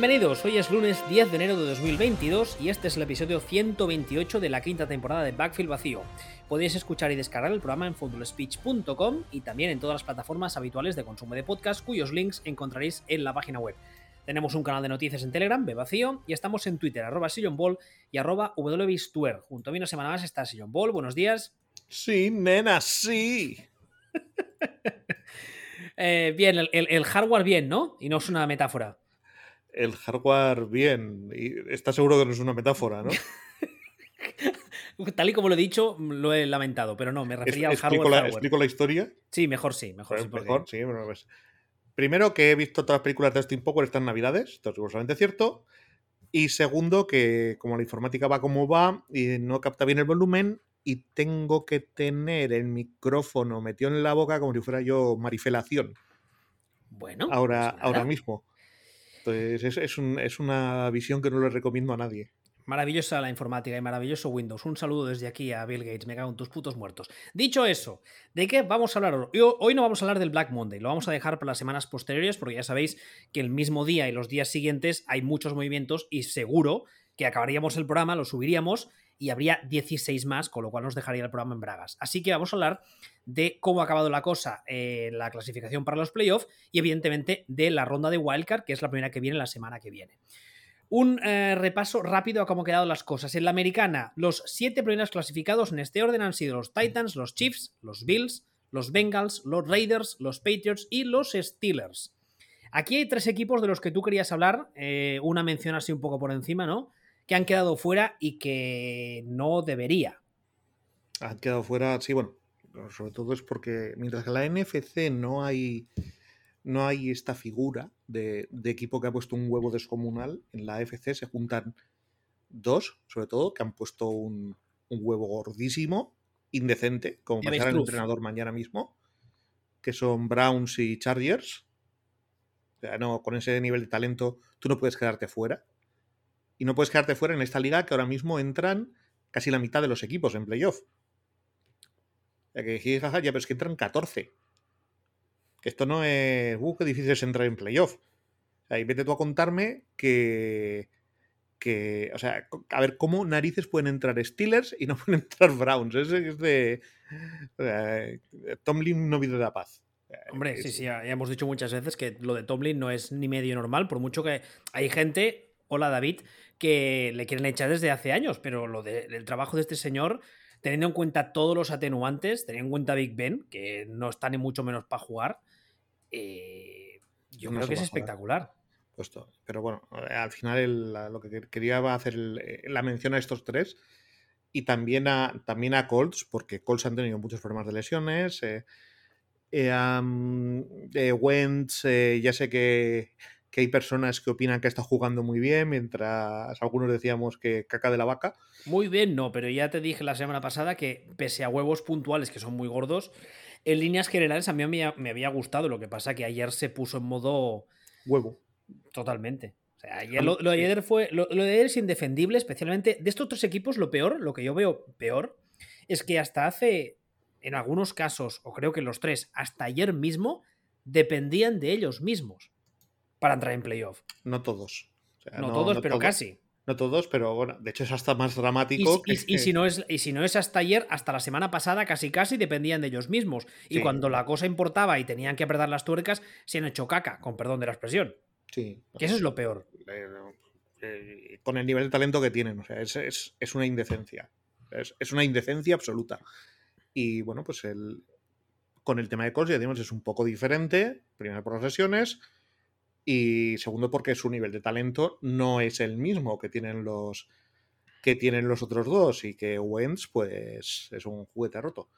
Bienvenidos, hoy es lunes 10 de enero de 2022 y este es el episodio 128 de la quinta temporada de Backfield Vacío. Podéis escuchar y descargar el programa en footballspeech.com y también en todas las plataformas habituales de consumo de podcast cuyos links encontraréis en la página web. Tenemos un canal de noticias en Telegram, Vacío, y estamos en Twitter, arroba Ball y arroba wbistuer. Junto a mí una semana más está Sillon Ball, buenos días. Sí, nena, sí. Eh, bien, el hardware bien, ¿no? Y no es una metáfora el hardware bien. Y está seguro que no es una metáfora, ¿no? Tal y como lo he dicho, lo he lamentado, pero no, me refería al hardware, la, ¿Explico la historia? Sí, mejor sí, mejor pues Mejor, sí, pues, Primero, que he visto todas las películas de Steam Power estas navidades, esto es seguramente cierto. Y segundo, que como la informática va como va y no capta bien el volumen, y tengo que tener el micrófono metido en la boca como si fuera yo marifelación. Bueno. Ahora, pues ahora mismo. Entonces, es, una visión que no le recomiendo a nadie. Maravillosa la informática y maravilloso Windows. Un saludo desde aquí a Bill Gates. Me cago en tus putos muertos. Dicho eso, ¿de qué vamos a hablar? Hoy no vamos a hablar del Black Monday. Lo vamos a dejar para las semanas posteriores porque ya sabéis que el mismo día y los días siguientes hay muchos movimientos y seguro que acabaríamos el programa, lo subiríamos y habría 16 más, con lo cual nos dejaría el programa en bragas. Así que vamos a hablar de cómo ha acabado la cosa en la clasificación para los playoffs y evidentemente de la ronda de Wildcard, que es la primera que viene la semana que viene. Un eh, repaso rápido a cómo han quedado las cosas. En la americana, los siete primeros clasificados en este orden han sido los Titans, los Chiefs, los Bills, los Bengals, los Raiders, los Patriots y los Steelers. Aquí hay tres equipos de los que tú querías hablar, eh, una mención así un poco por encima, ¿no? Que han quedado fuera y que no debería. Han quedado fuera, sí, bueno, sobre todo es porque mientras que en la NFC no hay, no hay esta figura de, equipo que ha puesto un huevo descomunal, en la AFC se juntan dos, sobre todo, que han puesto un, huevo gordísimo, indecente, como pasará el entrenador mañana mismo, que son Browns y Chargers. O sea, no, con ese nivel de talento tú no puedes quedarte fuera y no puedes quedarte fuera en esta liga que ahora mismo entran casi la mitad de los equipos en playoff. Ya que ya, pero es que entran 14. Que esto no es. Uh, qué difícil es entrar en playoff. O sea, y vete tú a contarme que. que o sea, a ver, ¿cómo narices pueden entrar Steelers y no pueden entrar Browns? Es, es de. O sea, Tomlin no vive de la paz. Hombre, sí, sí, ya hemos dicho muchas veces que lo de Tomlin no es ni medio normal, por mucho que hay gente hola David, que le quieren echar desde hace años, pero lo del trabajo de este señor, teniendo en cuenta todos los atenuantes, teniendo en cuenta Big Ben, que no está ni mucho menos para jugar, eh, yo creo que es espectacular. Puesto. Pero bueno, al final lo que quería hacer eh, la mención a estos tres y también a, también a Colts, porque Colts han tenido muchos problemas de lesiones. Eh, eh, Wentz, ya sé que que hay personas que opinan que está jugando muy bien, mientras algunos decíamos que caca de la vaca. Muy bien, no, pero ya te dije la semana pasada que pese a huevos puntuales que son muy gordos, en líneas generales a mí me, había gustado, lo que pasa que ayer se puso en modo... Huevo. Totalmente. O sea, ayer, lo, de ayer fue. Lo, de ayer es indefendible, especialmente de estos tres equipos. Lo peor, lo que yo veo peor, es que hasta hace, en algunos casos, o creo que los tres, hasta ayer mismo, dependían de ellos mismos para entrar en playoff. No todos. no, todos, pero casi. No todos, pero bueno, de hecho es hasta más dramático. Y, si, no es, y si no es hasta ayer, hasta la semana pasada, casi casi dependían de ellos mismos. Y cuando la cosa importaba y tenían que apretar las tuercas, se han hecho caca, con perdón de la expresión. Sí. Que eso es lo peor. Eh, eh, con el nivel de talento que tienen, o sea, es, una indecencia. Es, una indecencia absoluta. Y bueno, pues el, con el tema de Colts, ya digamos, es un poco diferente. Primero por las lesiones y segundo porque su nivel de talento no es el mismo que tienen los que tienen los otros dos y que Wentz pues es un juguete roto.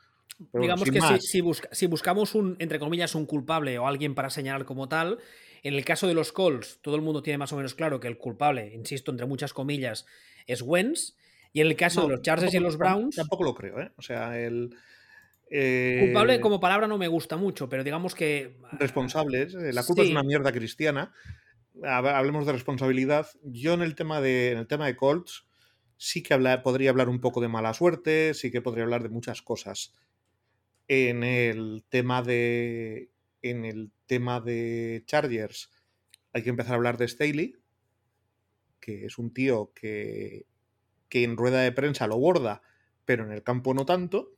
Digamos que si, si, buscamos un, entre comillas, un culpable o alguien para señalar como tal, en el caso de los Colts, todo el mundo tiene más o menos claro que el culpable, insisto, entre muchas comillas, es Wentz. Y en el caso de los Chargers y los Browns. Tampoco lo creo, ¿eh? O sea, el, Culpable eh, como palabra no me gusta mucho, pero digamos que... Responsables. Eh, la culpa es una mierda cristiana. Hablemos de responsabilidad. Yo en el tema de, en el tema de Colts sí que podría hablar un poco de mala suerte, sí que podría hablar de muchas cosas. En el tema de... En el tema de Chargers hay que empezar a hablar de Staley, que es un tío que, que en rueda de prensa lo borda, pero en el campo no tanto.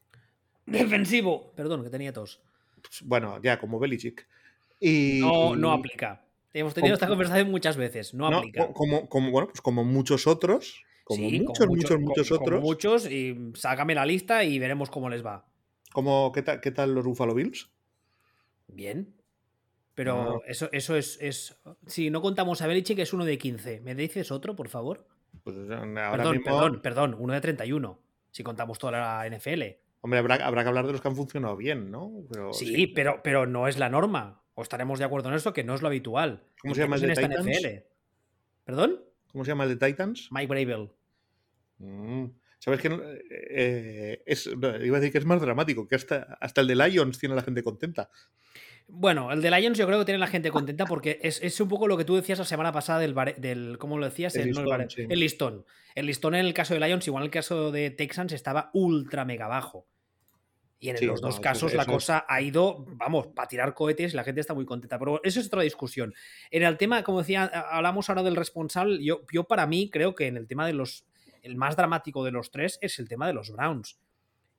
Defensivo. Perdón, que tenía tos. Pues, bueno, ya como Belichick. Y, no, no aplica. Hemos tenido esta conversación muchas veces. No, aplica. Como, como, bueno, pues como muchos otros. Como muchos, muchos, muchos otros. muchos, y sácame la lista y veremos cómo les va. ¿Cómo, qué, tal, ¿Qué tal los Buffalo Bills? Bien. Pero eso, eso es, es. Si no contamos a Belichick, es uno de 15. ¿Me dices otro, por favor? Pues perdón, perdón, perdón, uno de 31. Si contamos toda la NFL. Hombre, habrá, habrá que hablar de los que han funcionado bien, ¿no? sí, Pero, pero no es la norma. O estaremos de acuerdo en eso, que no es lo habitual. ¿Cómo se llama el de Titans? ¿Perdón? ¿Cómo se llama el de Titans? Mike Bravel. Mm, ¿Sabes que eh, es, iba a decir que es más dramático, que hasta, hasta el de Lions tiene a la gente contenta. Bueno, el de Lions yo creo que tiene la gente contenta porque es, un poco lo que tú decías la semana pasada del, del ¿cómo lo decías? El, listón, el, listón. en el caso de Lions, igual en el caso de Texans, estaba ultra mega bajo. Y en los dos casos la cosa ha ido, vamos, para tirar cohetes y la gente está muy contenta. Pero eso es otra discusión. En el tema, como decía, hablamos ahora del responsable. Yo, yo para mí creo que en el tema de los. El más dramático de los tres es el tema de los Browns.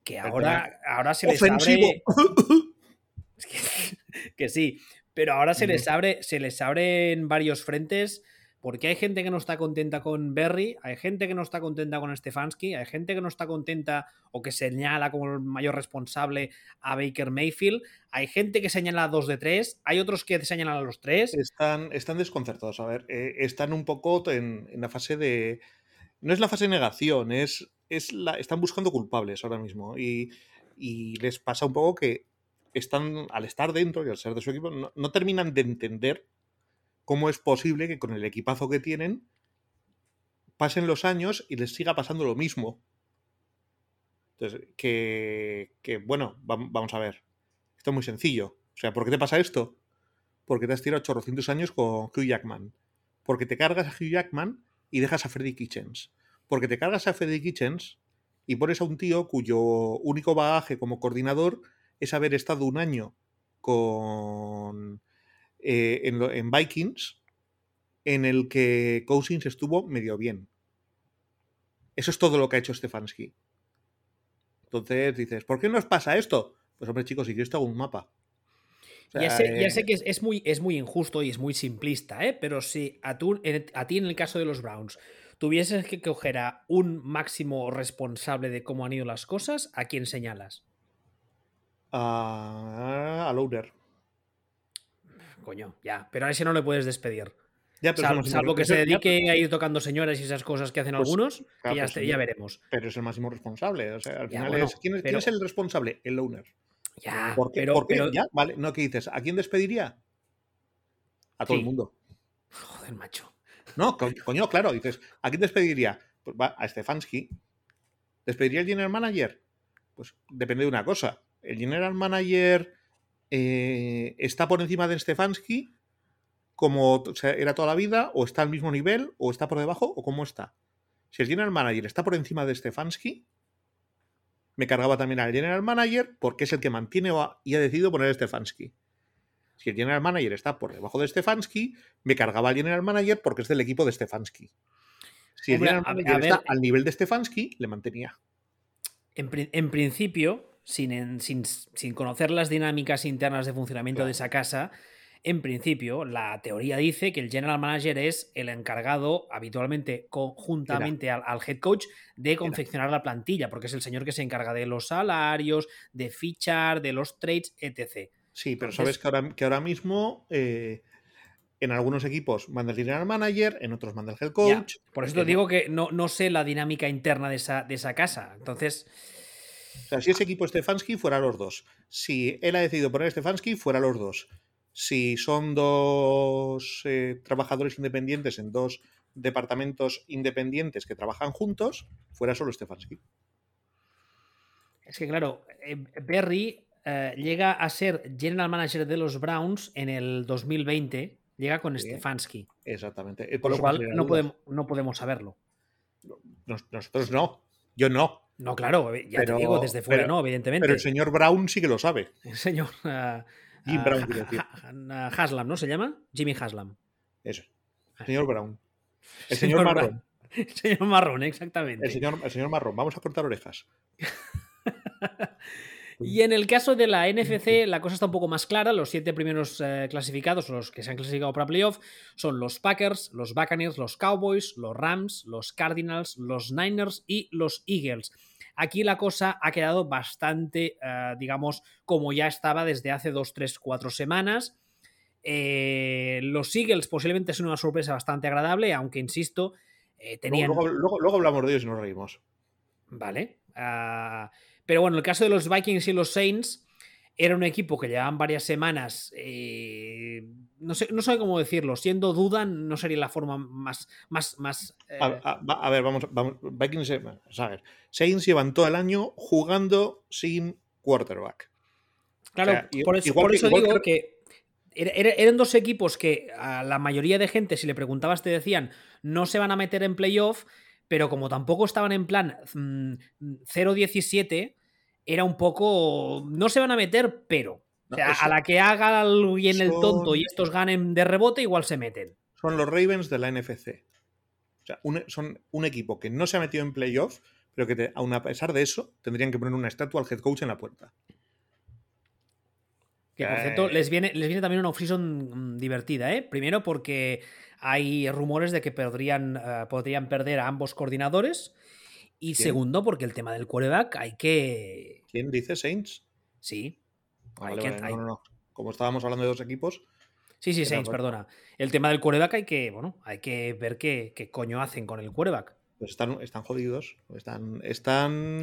Que ahora, ahora se les abre. que, sí. Pero ahora se les abre, se les abren varios frentes porque hay gente que no está contenta con Berry, hay gente que no está contenta con Stefanski, hay gente que no está contenta o que señala como el mayor responsable a Baker Mayfield, hay gente que señala a dos de tres, hay otros que señalan a los tres. Están, desconcertados, a ver, eh, están un poco en, la fase de... No es la fase de negación, es, es la, están buscando culpables ahora mismo y, les pasa un poco que están, al estar dentro y al ser de su equipo, no terminan de entender cómo es posible que con el equipazo que tienen pasen los años y les siga pasando lo mismo. Entonces, que, bueno, vamos a ver. Esto es muy sencillo. O sea, ¿por qué te pasa esto? Porque te has tirado 800 años con Hugh Jackman. Porque te cargas a Hugh Jackman y dejas a Freddy Kitchens. Porque te cargas a Freddy Kitchens y pones a un tío cuyo único bagaje como coordinador es haber estado un año con eh, en, Vikings en el que Cousins estuvo medio bien. Eso es todo lo que ha hecho Stefanski. Entonces dices, ¿por qué nos pasa esto? Pues hombre, chicos, si quieres te hago un mapa. ya, sé, eh, que es, muy, es muy injusto y es muy simplista, ¿eh? pero si a, a ti en el caso de los Browns tuvieses que coger a un máximo responsable de cómo han ido las cosas, ¿a quién señalas? A, a Louder coño, ya. Pero a ese no le puedes despedir. Ya, salvo, que se dedique a ir tocando señoras y esas cosas que hacen pues, algunos, ya, veremos. Pero es el máximo responsable. O sea, al final es, ¿quién, es el responsable? El owner. Ya, ¿Por qué? pero, Ya, vale. No, ¿qué dices? ¿A quién despediría? A todo el mundo. Joder, macho. No, coño, claro, dices, ¿a quién despediría? Pues va a Stefanski. ¿Despediría el general manager? Pues depende de una cosa. El general manager eh, está por encima de Stefanski como era toda la vida, o está al mismo nivel, o está por debajo, o cómo está. Si el general manager está por encima de Stefanski, me cargaba también al general manager porque es el que mantiene y ha decidido poner a Stefanski. Si el general manager está por debajo de Stefanski, me cargaba al general manager porque es del equipo de Stefanski. Si el general manager está al nivel de Stefanski, le mantenía. en principio, sin, sin, conocer las dinámicas internas de funcionamiento de esa casa, en principio, la teoría dice que el general manager es el encargado, habitualmente conjuntamente al, head coach, de confeccionar la plantilla, porque es el señor que se encarga de los salarios, de fichar, de los trades, etc. Sí, pero sabes que ahora, que ahora mismo eh, en algunos equipos manda el general manager, en otros manda el head coach. por eso te digo que no, no sé la dinámica interna de esa, de esa casa. Entonces. O sea, si ese equipo Stefanski, fuera los dos. Si él ha decidido poner Stefanski, fuera los dos. Si son dos eh, trabajadores independientes en dos departamentos independientes que trabajan juntos, fuera solo Stefanski. Es que, claro, eh, Berry eh, llega a ser general manager de los Browns en el 2020, llega con Stefanski. Exactamente. Por lo cual no podemos, no podemos saberlo. Nosotros no. Yo no. No, claro, ya te digo, desde fuera no, evidentemente. Pero el señor Brown sí que lo sabe. El señor. Uh, Jim Brown, uh, Haslam, ¿no se llama? Jimmy Haslam. Eso. Señor Brown. El señor, Marrón. El señor Marrón, exactamente. El señor, el señor Marrón. Vamos a cortar orejas. Y en el caso de la NFC, la cosa está un poco más clara. Los siete primeros eh, clasificados, los que se han clasificado para playoff, son los Packers, los Buccaneers, los Cowboys, los Rams, los Cardinals, los Niners y los Eagles. Aquí la cosa ha quedado bastante, eh, digamos, como ya estaba desde hace dos, tres, cuatro semanas. Eh, los Eagles posiblemente son una sorpresa bastante agradable, aunque insisto, tenían. Luego, luego, hablamos de ellos y nos reímos. Vale. Ah, pero bueno, el caso de los Vikings y los Saints era un equipo que llevaban varias semanas, eh, no, sé, no sé cómo decirlo, siendo duda no sería la forma más... más, más eh, a, ver, vamos, vamos Vikings, eh, a ver, Saints llevan todo el año jugando sin quarterback. Claro, por eso, digo que eran dos equipos que a la mayoría de gente, si le preguntabas, te decían no se van a meter en playoff pero como tampoco estaban en plan 0-17, mm, era un poco. No se van a meter, pero. a la que haga bien el tonto y estos ganen de rebote, igual se meten. Son los Ravens de la NFC. O sea, son un equipo que no se ha metido en playoff, pero que a pesar de eso, tendrían que poner una estatua al head coach en la puerta. Que por cierto, les viene, les viene también una off-season mm, divertida, ¿eh? Primero porque hay rumores de que podrían, eh, podrían perder a ambos coordinadores. Y segundo, porque el tema del quarterback hay que. ¿Quién dice Saints? Sí. no, no, Como estábamos hablando de dos equipos. Sí, sí, Saints, perdona. El tema del quarterback hay que, bueno, hay que ver qué, qué coño hacen con el quarterback. Pues están, están jodidos. Están. Están.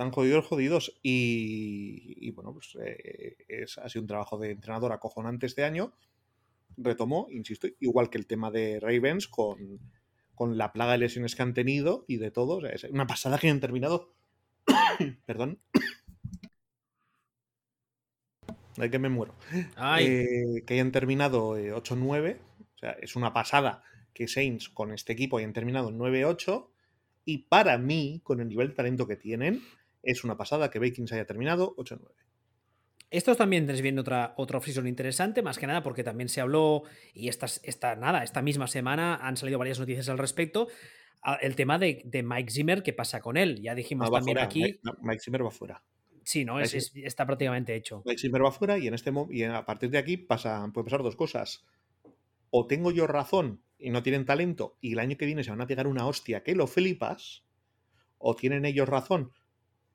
Están jodidos, jodidos. Y, bueno, pues eh, es, ha sido un trabajo de entrenador acojonante este año retomó, insisto, igual que el tema de Ravens con, con la plaga de lesiones que han tenido y de todo. es una pasada que hayan terminado. Perdón. Hay que me muero. Eh, que hayan terminado 8-9. Eh, o sea, es una pasada que Saints con este equipo hayan terminado 9-8. Y para mí, con el nivel de talento que tienen, es una pasada que Vikings haya terminado 8-9. Estos también tenéis viendo otra, otra interesante, más que nada porque también se habló, y esta, esta, nada, esta misma semana han salido varias noticias al respecto, el tema de, Mike Zimmer, ¿qué pasa con él? Ya dijimos ah, también aquí... Mike, Zimmer va fuera. Sí, ¿no? está prácticamente hecho. Mike Zimmer va fuera y, en este, y a partir de aquí pasa, pueden pasar dos cosas. O tengo yo razón y no tienen talento y el año que viene se van a pegar una hostia que lo flipas, o tienen ellos razón,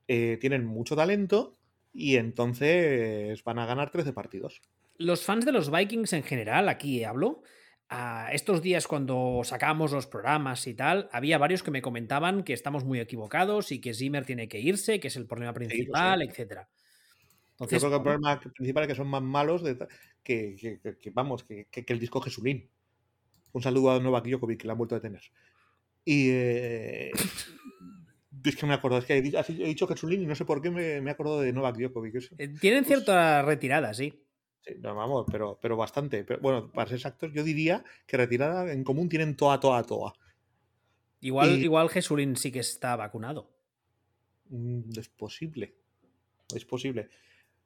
eh, tienen mucho talento y entonces van a ganar 13 partidos. Los fans de los Vikings en general, aquí hablo, a estos días cuando sacamos los programas y tal, había varios que me comentaban que estamos muy equivocados y que Zimmer tiene que irse, que es el problema principal, etc. Entonces, Yo creo que el problema principal es que son más malos que, vamos, que, el disco Jesulín. Un saludo a Novak Djokovic, que la han vuelto a tener. Y eh, Es que me acuerdo, es que he dicho, que Jesulín y no sé por qué me, me he acordado de Novak Djokovic. Eh, tienen pues cierta retirada, sí. sí. no, vamos, pero, pero bastante. bueno, para ser exactos, yo diría que retirada en común tienen toda, toda, toda. Igual, igual Jesulín sí que está vacunado. Mm, es posible. Es posible.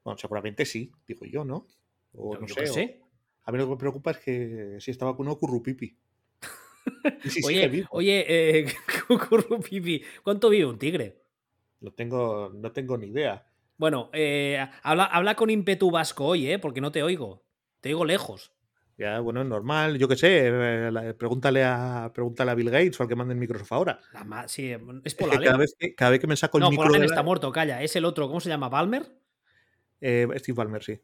Bueno, seguramente sí, digo yo, ¿no? O no, sé. a mí lo que me preocupa es que si está vacunado Currupipi oye, oye eh, ¿cuánto vive un tigre? No tengo, no tengo ni idea. Bueno, eh, habla, habla con ímpetu vasco hoy, ¿eh? Porque no te oigo. Te oigo lejos. Ya, bueno, es normal. Yo qué sé. Eh, pregúntale a, pregúntale a Bill Gates o al que mande el Microsoft ahora. sí, es por cada, vez que, cada vez que me saco el no, micro. No, está muerto, calla. Es el otro. ¿Cómo se llama? ¿Balmer? Steve Balmer, sí.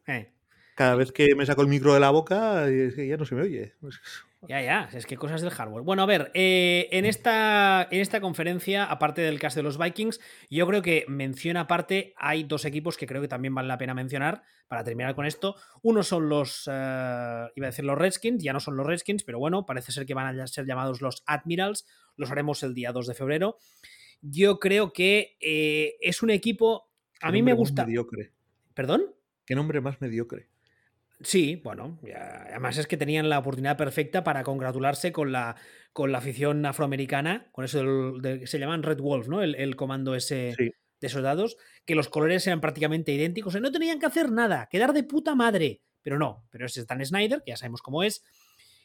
Cada vez que me saco el micro de la boca, ya no se me oye. Ya, ya, es que cosas del hardware. Bueno, a ver, eh, en, esta, en esta conferencia, aparte del cast de los Vikings, yo creo que mención aparte, hay dos equipos que creo que también vale la pena mencionar para terminar con esto. Uno son los, eh, iba a decir los Redskins, ya no son los Redskins, pero bueno, parece ser que van a ser llamados los Admirals, los haremos el día 2 de febrero. Yo creo que eh, es un equipo, a mí me gusta... Mediocre. ¿Perdón? ¿Qué nombre más mediocre? Sí, bueno, además es que tenían la oportunidad perfecta para congratularse con la, con la afición afroamericana, con eso del, se llaman Red Wolf, ¿no? El, comando ese de soldados, que los colores eran prácticamente idénticos, no tenían que hacer nada, quedar de puta madre, pero no, pero ese es Dan Snyder, que ya sabemos cómo es,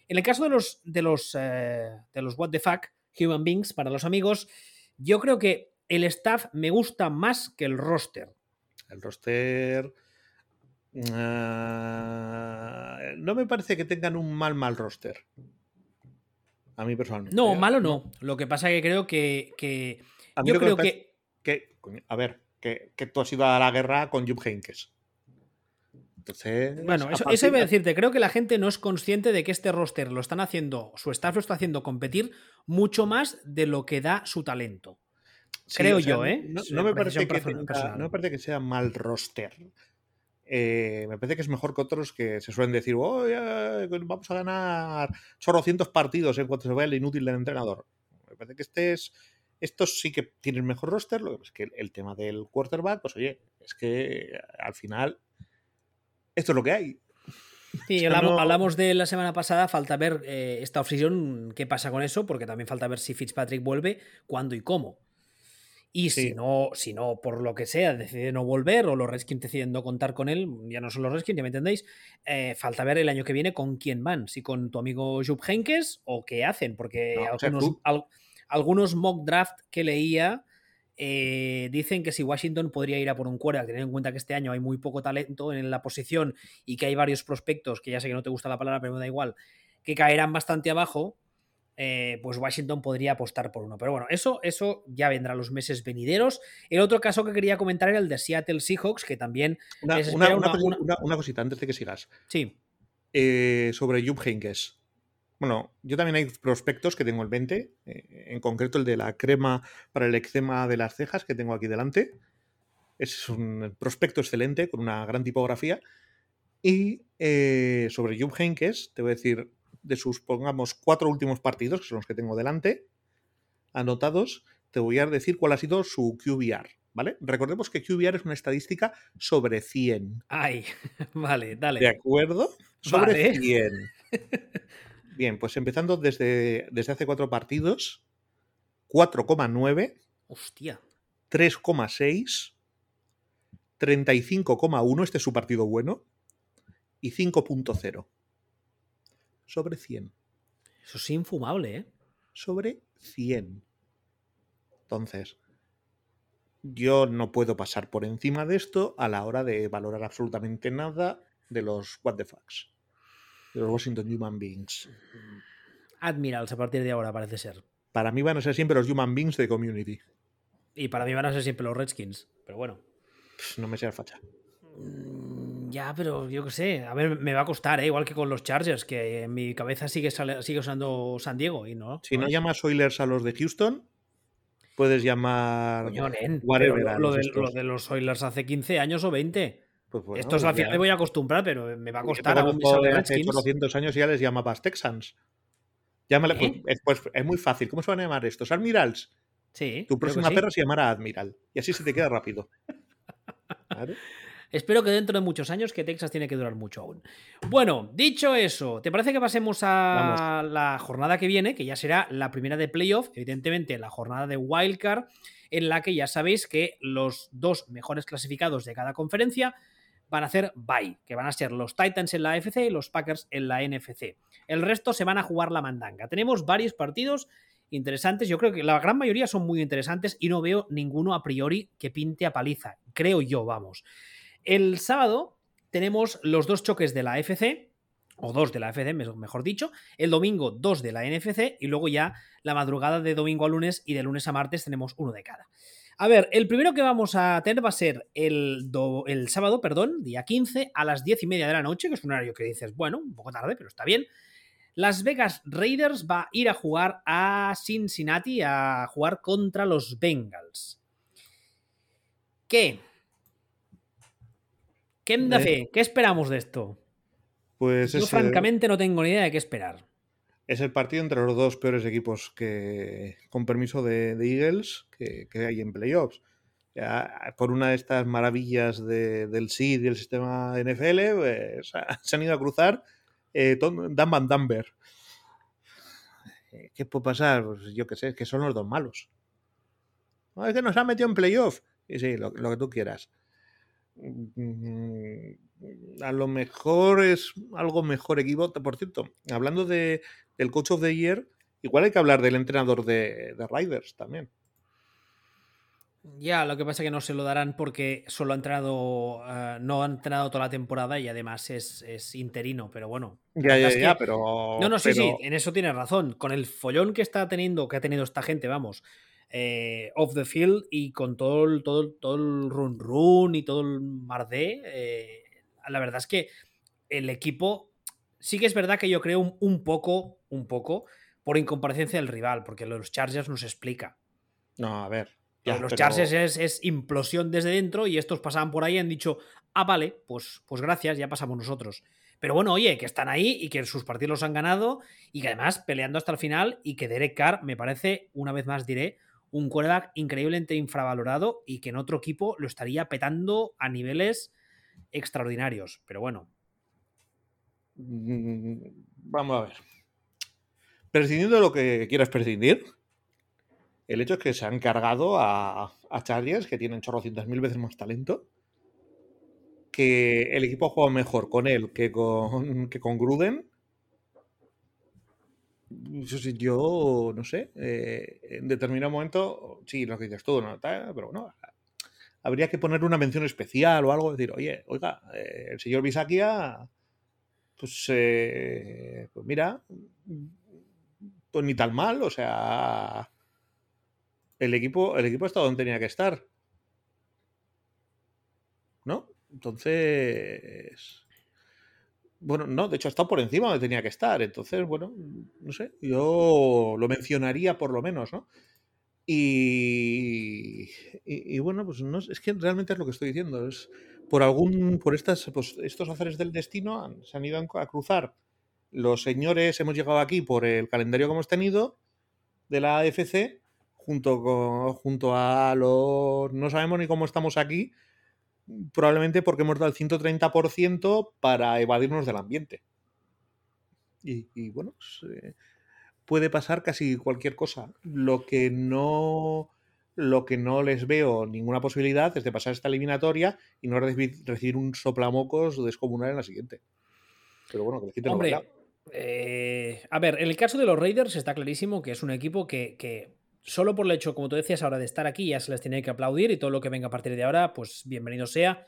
En el caso de los, de los, eh, de los What the Fuck, Human Beings, para los amigos, yo creo que el staff me gusta más que el roster. El roster. Ah, no me parece que tengan un mal, mal roster. A mí personalmente. No, ¿eh? malo no. Lo que pasa es que creo que. que- A mí yo que creo que. que, a ver, que, que tú has ido a la guerra con Jupp Heynckes. Entonces. Bueno, eso, partir eso iba a de- decirte. Creo que la gente no es consciente de que este roster lo están haciendo, su staff lo está haciendo competir mucho más de lo que da su talento. Sí, creo o sea, yo, ¿eh? No, me parece que tenga- no me parece que sea mal roster. Eh, me parece que es mejor que otros que se suelen decir, "Oh, ya, vamos a ganar chorrocientos partidos en cuanto se vea el inútil del entrenador. Me parece que este es. Estos sí que tienen mejor roster. Lo que pasa es que el, tema del quarterback, pues oye, es que al final. Esto es lo que hay. Sí, O sea, hablamos, no- hablamos de la semana pasada, falta ver eh, esta offseason qué pasa con eso, porque también falta ver si Fitzpatrick vuelve, cuándo y cómo. Y si no, si no, por lo que sea, decide no volver, o los Redskins deciden no contar con él, ya no son los Redskins, ya me entendéis, eh, falta ver el año que viene con quién van, si con tu amigo Jupp Heynckes o qué hacen, porque No, algunos, tú- al- algunos mock draft que leía eh, dicen que si Washington podría ir a por un quarterback, teniendo en cuenta que este año hay muy poco talento en la posición y que hay varios prospectos, que ya sé que no te gusta la palabra, pero me da igual, que caerán bastante abajo, eh, pues Washington podría apostar por uno. Pero bueno, eso, eso ya vendrá los meses venideros. El otro caso que quería comentar era el de Seattle Seahawks, que también Una, una- una una- cosi- una- una- una cosita antes de que sigas. Sí, Eh, sobre Jupp Heynckes. Bueno, yo también hay prospectos que tengo en 20, eh, en concreto el de la crema para el eczema de las cejas que tengo aquí delante. Es un prospecto excelente con una gran tipografía. Y sobre Jupp Heynckes, te voy a decir de sus, pongamos, cuatro últimos partidos, que son los que tengo delante, anotados, te voy a decir cuál ha sido su QBR, ¿vale? Recordemos que QBR es una estadística sobre 100. ay, vale, dale. ¿De acuerdo? Sobre Vale. 100. Bien, pues empezando desde, desde hace cuatro partidos, 4,9, Hostia, 3,6, 35,1, este es su partido bueno, y 5.0. Sobre 100. eso es infumable, ¿eh? Sobre 100. Entonces, yo no puedo pasar por encima de esto a la hora de valorar absolutamente nada de los What the Fucks. De los Washington Human Beings. Admirals a partir de ahora parece ser. Para mí van a ser siempre los Human Beings de Community. Y para mí van a ser siempre los Redskins, pero bueno. No me sea facha. Ya, pero yo qué sé. A ver, me va a costar, ¿eh? igual que con los Chargers, que en mi cabeza sigue, sale- sigue usando San Diego y no. Si no es. llamas Oilers a los de Houston, puedes llamar. Coño, nen, whatever a lo, de, estos. lo de los Oilers hace 15 años o 20. Pues bueno, Estos pues al final ya. me voy a acostumbrar, pero me va a costar. Mis de hace Redskins. 800 años y ya les llamabas Texans. Llámale, pues, ¿Eh? es, pues, es muy fácil. ¿Cómo se van a llamar estos? Admirals. Sí. Tu próxima sí. perra se llamará Admiral. Y así se te queda rápido. Claro. Espero que dentro de muchos años, que Texas tiene que durar mucho aún. Bueno, dicho eso, ¿te parece que pasemos a la jornada que viene, que ya será la primera de playoff, evidentemente la jornada de wildcard, en la que ya sabéis que los dos mejores clasificados de cada conferencia van a hacer bye, que van a ser los Titans en la AFC y los Packers en la NFC. El resto se van a jugar la mandanga. Tenemos varios partidos interesantes, yo creo que la gran mayoría son muy interesantes y no veo ninguno a priori que pinte a paliza, creo yo, vamos. El sábado tenemos los dos choques de la AFC, o dos de la me- mejor dicho. El domingo, dos de la NFC. Y luego ya la madrugada de domingo a lunes y de lunes a martes tenemos uno de cada. A ver, el primero que vamos a tener va a ser el, el sábado, perdón, día 15, a las 10 y media de la noche, que es un horario que dices, bueno, un poco tarde, pero está bien. Las Vegas Raiders va a ir a jugar a Cincinnati, a jugar contra los Bengals. ¿Qué? ¿Qué de Eh? ¿Qué esperamos de esto? Pues Yo, el- francamente, no tengo ni idea de qué esperar. es el partido entre los dos peores equipos que, con permiso de, de Eagles, que, que hay en playoffs. Ya, por una de estas maravillas de- del SID y del sistema NFL, pues, se han ido a cruzar eh, Dan Van Danver. ¿Qué puede pasar? Pues yo qué sé, que son los dos malos. No, es que nos han metido en playoff. Y sí, lo, lo que tú quieras. Mm, a lo mejor es algo mejor equipo. Por cierto, hablando de, del Coach of the Year, igual hay que hablar del entrenador de, de Riders también. Ya, lo que pasa es que no se lo darán porque solo ha entrenado, eh, no ha entrenado toda la temporada y además es, es interino, pero bueno. Ya, ya, ya, pero. No, no, sí, pero- sí, en eso tienes razón. Con el follón que está teniendo, que ha tenido esta gente, vamos, eh, off the field y con todo el, todo, el- todo el run run y todo el mardé, eh, la verdad es que el equipo sí que es verdad que yo creo un, un poco, un poco, por incomparecencia del rival, porque los Chargers nos explica. No, a ver. Ya, los pero- Chargers es, es implosión desde dentro y estos pasaban por ahí y han dicho, ah, vale, pues, pues gracias, ya pasamos nosotros. Pero bueno, oye, que están ahí y que sus partidos los han ganado y que además peleando hasta el final y que Derek Carr me parece, una vez más diré, un quarterback increíblemente infravalorado y que en otro equipo lo estaría petando a niveles extraordinarios. Pero bueno, Mm, Vamos a ver. Prescindiendo de lo que quieras prescindir, el hecho es que se han cargado a, a que tienen chorrocientas mil veces más talento, que el equipo juega mejor con él que con, que con Gruden. Yo, no sé, eh, en determinado momento, sí, lo que dices tú, ¿no? Pero bueno, habría que poner una mención especial o algo, decir, oye, oiga, eh, el señor Bisakia, pues, eh, pues mira, pues ni tan mal, o sea, el equipo, el equipo ha estado donde tenía que estar. ¿No? Entonces. Bueno, no, de hecho ha estado por encima donde tenía que estar. Entonces, bueno, no sé, yo lo mencionaría por lo menos, ¿no? Y, y, y bueno, pues no, es que realmente es lo que estoy diciendo. Es por algún, por estas, pues, estos azares del destino han- se han ido a cruzar. Los señores hemos llegado aquí por el calendario que hemos tenido de la AFC, junto con, junto a los. No sabemos ni cómo estamos aquí, probablemente porque hemos dado el 130% para evadirnos del ambiente. Y, y bueno, puede pasar casi cualquier cosa. Lo que no. Lo que no les veo ninguna posibilidad es de pasar esta eliminatoria y no recibir, un soplamocos descomunal en la siguiente. Pero bueno, que les quiten Hombre, bailado. eh, a ver, en el caso de los Raiders está clarísimo que es un equipo que, que solo por el hecho, como tú decías ahora, de estar aquí ya se les tiene que aplaudir y todo lo que venga a partir de ahora, pues bienvenido sea,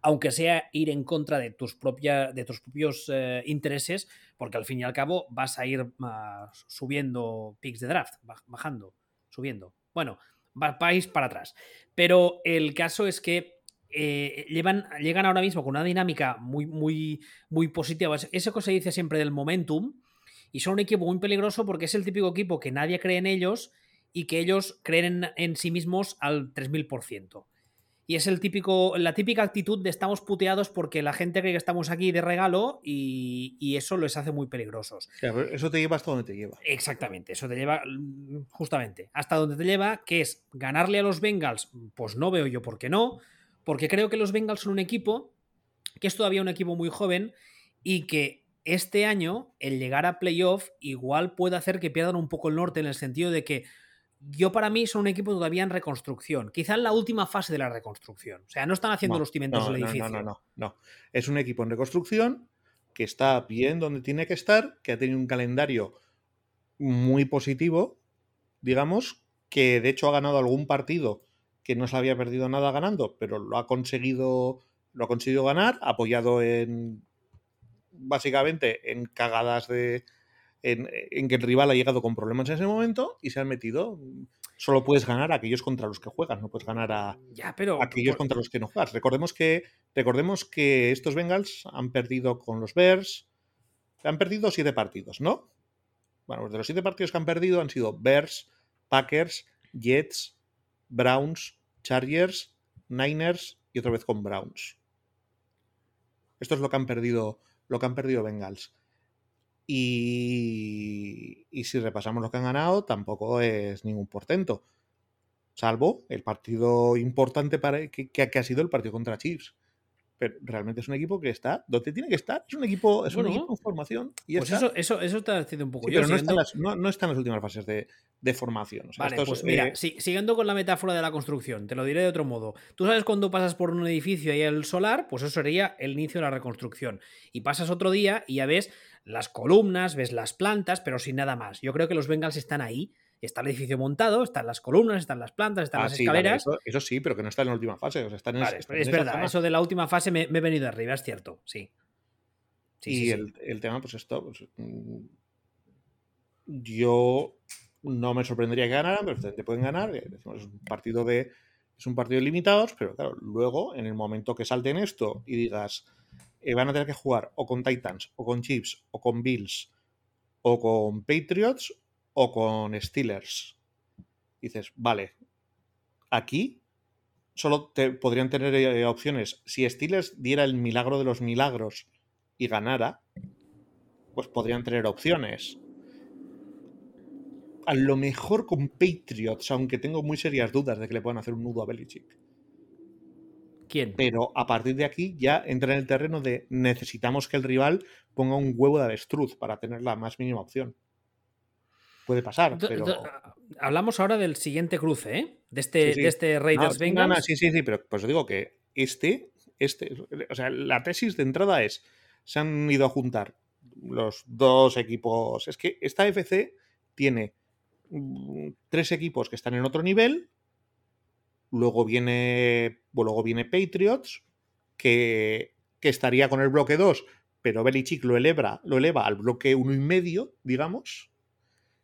aunque sea ir en contra de tus, de tus propios eh, intereses, porque al fin y al cabo vas a ir ah, subiendo picks de draft, baj- bajando, subiendo. Bueno, va- vais para atrás. Pero el caso es que eh, llevan, llegan ahora mismo con una dinámica muy, muy, muy positiva. Eso que se dice siempre del momentum. Y son un equipo muy peligroso porque es el típico equipo que nadie cree en ellos y que ellos creen en, en sí mismos al 3000%. Y es el típico, la típica actitud de estamos puteados porque la gente cree que estamos aquí de regalo y, y eso les hace muy peligrosos. O sea, eso te lleva hasta donde te lleva. Exactamente, eso te lleva mm, justamente hasta donde te lleva, que es ganarle a los Bengals, pues no veo yo por qué no, porque creo que los Bengals son un equipo que es todavía un equipo muy joven y que este año el llegar a playoff igual puede hacer que pierdan un poco el norte en el sentido de que yo para mí son un equipo todavía en reconstrucción, quizá en la última fase de la reconstrucción, o sea, no están haciendo No, los cimientos no, del edificio. No, no, no, no. Es un equipo en reconstrucción que está bien donde tiene que estar, que ha tenido un calendario muy positivo, digamos, que de hecho ha ganado algún partido que no se había perdido nada ganando, pero lo ha conseguido, lo ha conseguido ganar, apoyado en básicamente en cagadas de. En, en que el rival ha llegado con problemas en ese momento y se han metido. Solo puedes ganar a aquellos contra los que juegas, no puedes ganar a, Ya, pero aquellos por- contra los que no juegas. Recordemos que, recordemos que estos Bengals han perdido con los Bears. Han perdido siete partidos, ¿no? Bueno, pues de los siete partidos que han perdido han sido Bears, Packers, Jets, Browns, Chargers, Niners y otra vez con Browns. Esto es lo que han perdido, lo que han perdido Bengals. Y, y si repasamos lo que han ganado, tampoco es ningún portento. Salvo el partido importante para que, que- que ha sido el partido contra Chiefs. pero realmente es un equipo que está donde tiene que estar. Es un equipo, es un equipo en formación. Y pues eso, eso, eso está haciendo un poco pero no, está en las, no, está en las últimas fases de, de formación. vale, pues mira, eh, siguiendo con la metáfora de la construcción, te lo diré de otro modo. Tú sabes cuando pasas por un edificio y hay el solar, pues eso sería el inicio de la reconstrucción. Y pasas otro día y ya ves las columnas, ves las plantas, pero sin nada más. Yo creo que los Bengals están ahí. Está el edificio montado, están las columnas, están las plantas, están ah, las escaleras. eso, sí, pero que no está en la última fase. es verdad, eso de la última fase me, he venido arriba, es cierto, sí. y el, tema, pues esto, pues, mm, yo no me sorprendería que ganaran, pero te pueden ganar. Es un partido de. Es un partido de limitados, pero claro, luego, en el momento que salten esto y digas, eh, van a tener que jugar o con Titans, o con Chiefs, o con Bills, o con Patriots, o con Steelers. Dices, vale, aquí solo te podrían tener eh, opciones. Si Steelers diera el milagro de los milagros y ganara, pues podrían tener opciones. A lo mejor con Patriots, aunque tengo muy serias dudas de que le puedan hacer un nudo a Belichick. Pero a partir de aquí ya entra en el terreno de necesitamos que el rival ponga un huevo de avestruz para tener la más mínima opción. Puede pasar, pero... Hablamos ahora del siguiente cruce, ¿eh? De este, De este Raiders no, sí, sí, sí, pero pues digo que este, este, o sea, la tesis de entrada es, se han ido a juntar los dos equipos. Es que esta FC tiene mm, tres equipos que están en otro nivel Luego viene, luego viene Patriots, que, estaría con el bloque 2, pero Belichick lo eleva, lo eleva al bloque 1 y medio, digamos.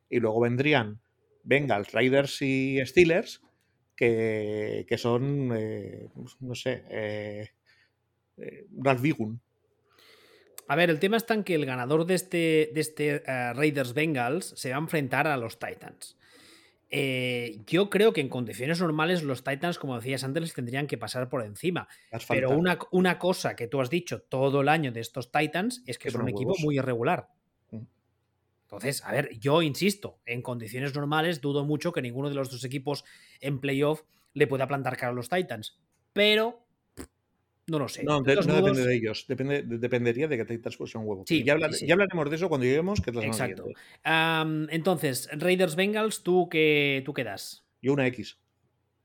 Y luego vendrían Bengals, Raiders y Steelers, que, son, eh, no sé, eh, eh, Vigun. A ver, el tema está en que el ganador de este, de este Raiders Bengals se va a enfrentar a los Titans. Eh, yo creo que en condiciones normales los Titans, como decías antes, les tendrían que pasar por encima. Pero una, una, cosa que tú has dicho todo el año de estos Titans es que, son un equipo muy irregular. Mm. Entonces, a ver, yo insisto, en condiciones normales dudo mucho que ninguno de los dos equipos en playoff le pueda plantar cara a los Titans. Pero no lo sé. No, depende de ellos. Depende, dependería de que Titans fuese un huevo. Sí, ya, hablaremos de eso cuando lleguemos, que Exacto. entonces, Raiders Bengals, ¿tú qué, ¿tú qué das? Yo una X.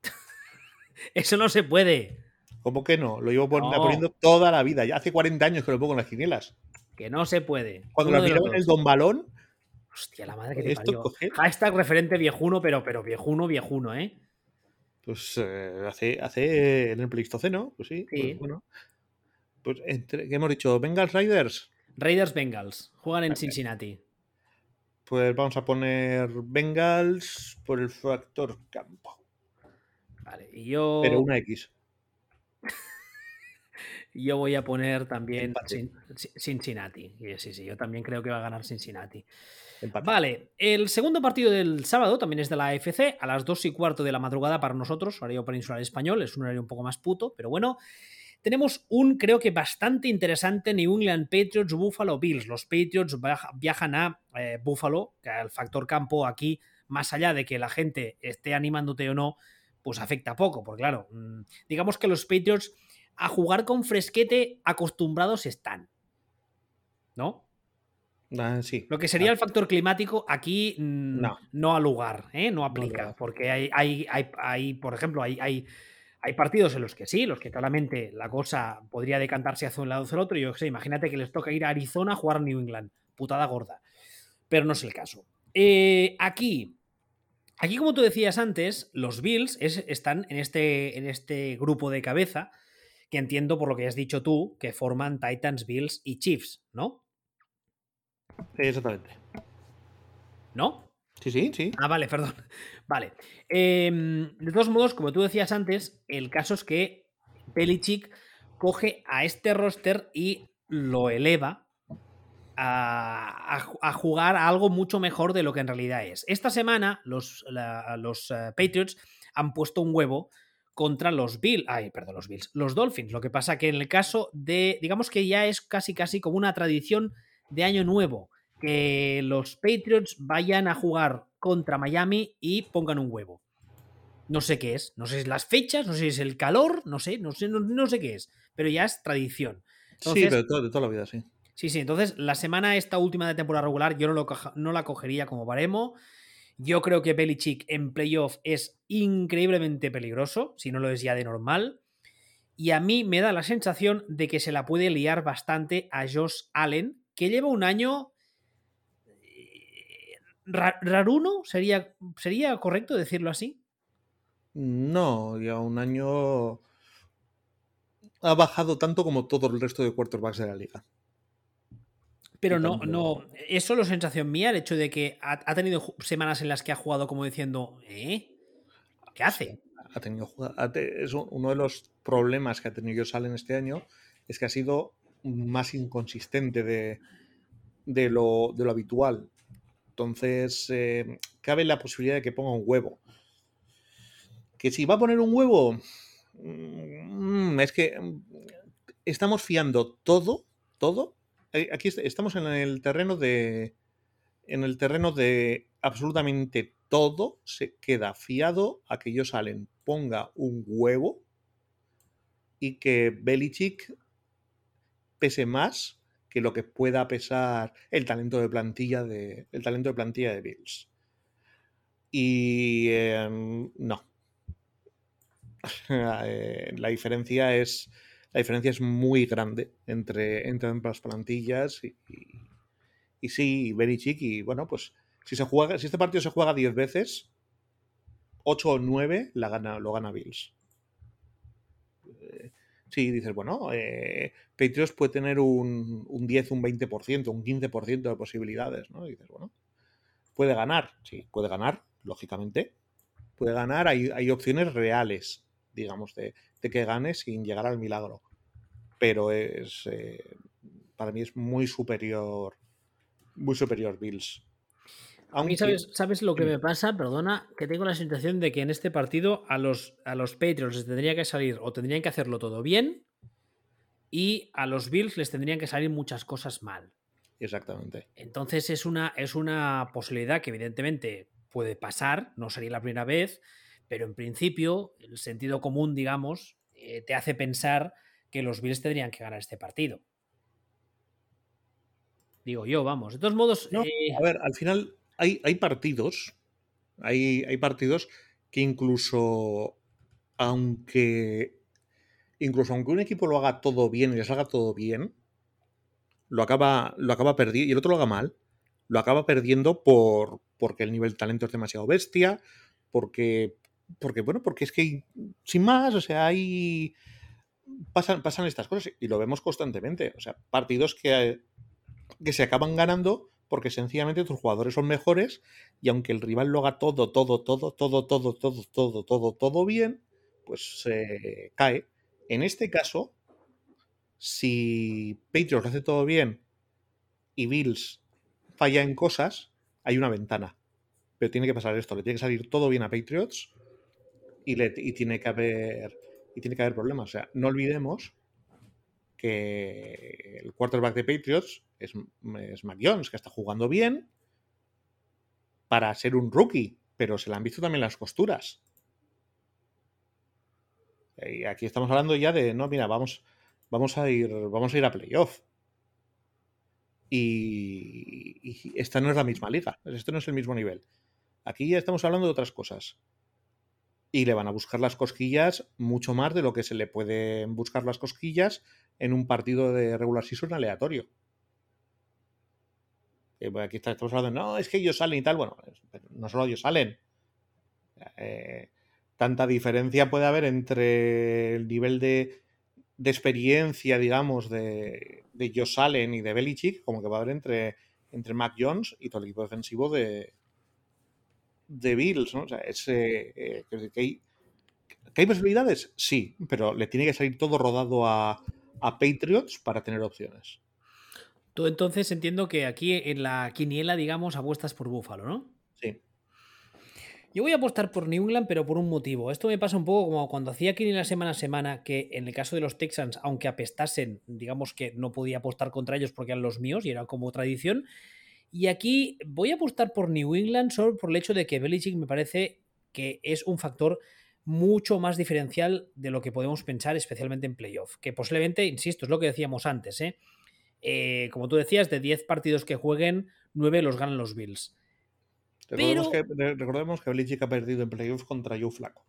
eso no se puede. ¿Cómo que no? Lo llevo poniendo toda la vida. Ya hace 40 años que lo pongo en las quinielas. Que no se puede. Cuando lo miraba en el Don Balón. Hostia, la madre que te parió. Hashtag referente viejuno, pero, pero viejuno, viejuno, ¿eh? Pues eh, hace, hace en el Pleistoceno, pues sí. Pues, bueno. Pues entre, ¿qué hemos dicho? ¿Bengals Raiders? Raiders Bengals. Juegan en Cincinnati. Pues vamos a poner Bengals por el factor campo. Vale, y yo. Pero una X. yo voy a poner también Cincinnati. Sí, sí, yo también creo que va a ganar Cincinnati. Vale, el segundo partido del sábado también es de la AFC, a las 2 y cuarto de la madrugada para nosotros, horario peninsular español, es un horario un poco más puto, pero bueno. Tenemos un, creo que bastante interesante, New England Patriots Buffalo Bills. Los Patriots viajan a eh, Buffalo, que el factor campo aquí, más allá de que la gente esté animándote o no, pues afecta poco, porque claro, mm, digamos que los Patriots a jugar con fresquete acostumbrados están. ¿No? Ah, Lo que sería el factor climático aquí no, no al lugar, ¿eh? no aplica, porque hay, hay, hay, por ejemplo, hay, hay, hay, partidos en los que sí, los que claramente la cosa podría decantarse hacia un lado o hacia el otro. Yo sé, imagínate que les toca ir a Arizona a jugar a New England, putada gorda, pero no es el caso. Eh, aquí, aquí, como tú decías antes, los Bills están en este, en este grupo de cabeza que entiendo por lo que has dicho tú, que forman Titans, Bills y Chiefs, ¿no? Exactamente. ¿No? Sí, sí, sí. Ah, vale, perdón. Vale. Em, de todos modos, como tú decías antes, el caso es que Belichick coge a este roster y lo eleva a, jugar a algo mucho mejor de lo que en realidad es. Esta semana los, los eh, Patriots han puesto un huevo contra los Bills, ay, perdón, los Bills, los Dolphins. Lo que pasa que en el caso de, digamos que ya es casi casi como una tradición de año nuevo que los Patriots vayan a jugar contra Miami y pongan un huevo. No sé qué es, no sé si es las fechas, no sé si es el calor, no sé, no sé, no, sé qué es. pero ya es tradición. sí, pero de, toda la vida, sí. Sí, sí, entonces la semana esta última de temporada regular yo no, lo, no la cogería como baremo. Yo creo que Belichick en playoff es increíblemente peligroso, si no lo es ya de normal. Y a mí me da la sensación de que se la puede liar bastante a Josh Allen, que lleva un año eh, raruno, ¿sería, ¿sería correcto decirlo así? No, ya un año ha bajado tanto como todo el resto de quarterbacks de la liga. Pero no, no, es solo sensación mía el hecho de que ha, tenido semanas en las que ha jugado como diciendo, ¿eh? ¿Qué hace? Ha tenido es uno de los problemas que ha tenido Salen este año es que ha sido más inconsistente de, de, lo, de lo, habitual. Entonces, eh, cabe la posibilidad de que ponga un huevo. Que si va a poner un huevo, mm, es que mm, estamos fiando todo, todo eh, aquí estamos en el terreno de. En el terreno de absolutamente todo se queda fiado a que ellos salen, ponga un huevo y que Belichick pese más que lo que pueda pesar el talento de plantilla de, el talento de plantilla de Bills. Y em, no. Eh, la diferencia es la diferencia es muy grande entre, entre ambas plantillas y, y, sí, Belichick y bueno, pues si se juega, si este partido se juega 10 veces, 8 o 9 la gana, lo gana Bills. Eh, sí, dices, bueno, eh, Patriots puede tener un, un 10, un 20%, un 15% de posibilidades, ¿no? dices, bueno, puede ganar, sí, puede ganar, lógicamente. Puede ganar, hay, hay opciones reales, digamos, de, que gane sin llegar al milagro. Pero es eh, para mí es muy superior, muy superior Bills. A mí, ¿sabes, ¿sabes, lo que me pasa? Perdona, que tengo la sensación de que en este partido a los, a los Patriots les tendría que salir o tendrían que hacerlo todo bien y a los Bills les tendrían que salir muchas cosas mal. Exactamente. Entonces es una, es una posibilidad que evidentemente puede pasar, no sería la primera vez, pero en principio el sentido común, digamos, eh, te hace pensar que los Bills tendrían que ganar este partido. Digo yo, vamos. De todos modos. Eh, a ver, al final hay, hay partidos. Hay, hay, partidos que incluso. Aunque. Incluso aunque un equipo lo haga todo bien y les haga todo bien. Lo acaba, lo acaba perdiendo. Y el otro lo haga mal. Lo acaba perdiendo por. porque el nivel de talento es demasiado bestia. Porque porque, bueno, porque es que sin más, o sea, hay. Pasan, pasan estas cosas y lo vemos constantemente. O sea, partidos que, que se acaban ganando porque sencillamente tus jugadores son mejores y aunque el rival lo haga todo, todo, todo, todo, todo, todo, todo, todo, todo bien, pues se cae. En este caso, si Patriots lo hace todo bien y Bills falla en cosas, hay una ventana. Pero tiene que pasar esto, le tiene que salir todo bien a Patriots y, tiene que haber y tiene que haber problemas. O sea, no olvidemos que el quarterback de Patriots es, es Mac Jones, que está jugando bien para ser un rookie, pero se le han visto también las costuras. Y aquí estamos hablando ya de, no, mira, vamos, vamos a ir, vamos a ir a playoff. Y, y, esta no es la misma liga, esto no es el mismo nivel. Aquí ya estamos hablando de otras cosas y le van a buscar las cosquillas mucho más de lo que se le pueden buscar las cosquillas en un partido de regular season aleatorio. Eh, aquí estamos hablando, no, es que ellos salen y tal. Bueno, no solo ellos salen. Eh, tanta diferencia puede haber entre el nivel de, experiencia, digamos, de, de Josh Allen y de Belichick, como que va a haber entre, entre Mac Jones y todo el equipo defensivo de, de Bills, ¿no? O sea, es, eh, que, hay, que, hay, posibilidades, sí, pero le tiene que salir todo rodado a, a Patriots para tener opciones. Tú entonces entiendo que aquí en la quiniela, digamos, apuestas por Búfalo, ¿no? Sí. Yo voy a apostar por New England, pero por un motivo. Esto me pasa un poco como cuando hacía quiniela semana a semana, que en el caso de los Texans, aunque apestasen, digamos que no podía apostar contra ellos porque eran los míos y era como tradición. Y aquí voy a apostar por New England solo por el hecho de que Belichick me parece que es un factor mucho más diferencial de lo que podemos pensar, especialmente en playoff. Que posiblemente, insisto, es lo que decíamos antes, ¿eh? Eh, como tú decías, de 10 partidos que jueguen, 9 los ganan los Bills. Recordemos, que, recordemos que Belichick ha perdido en playoffs contra Joe Flaco.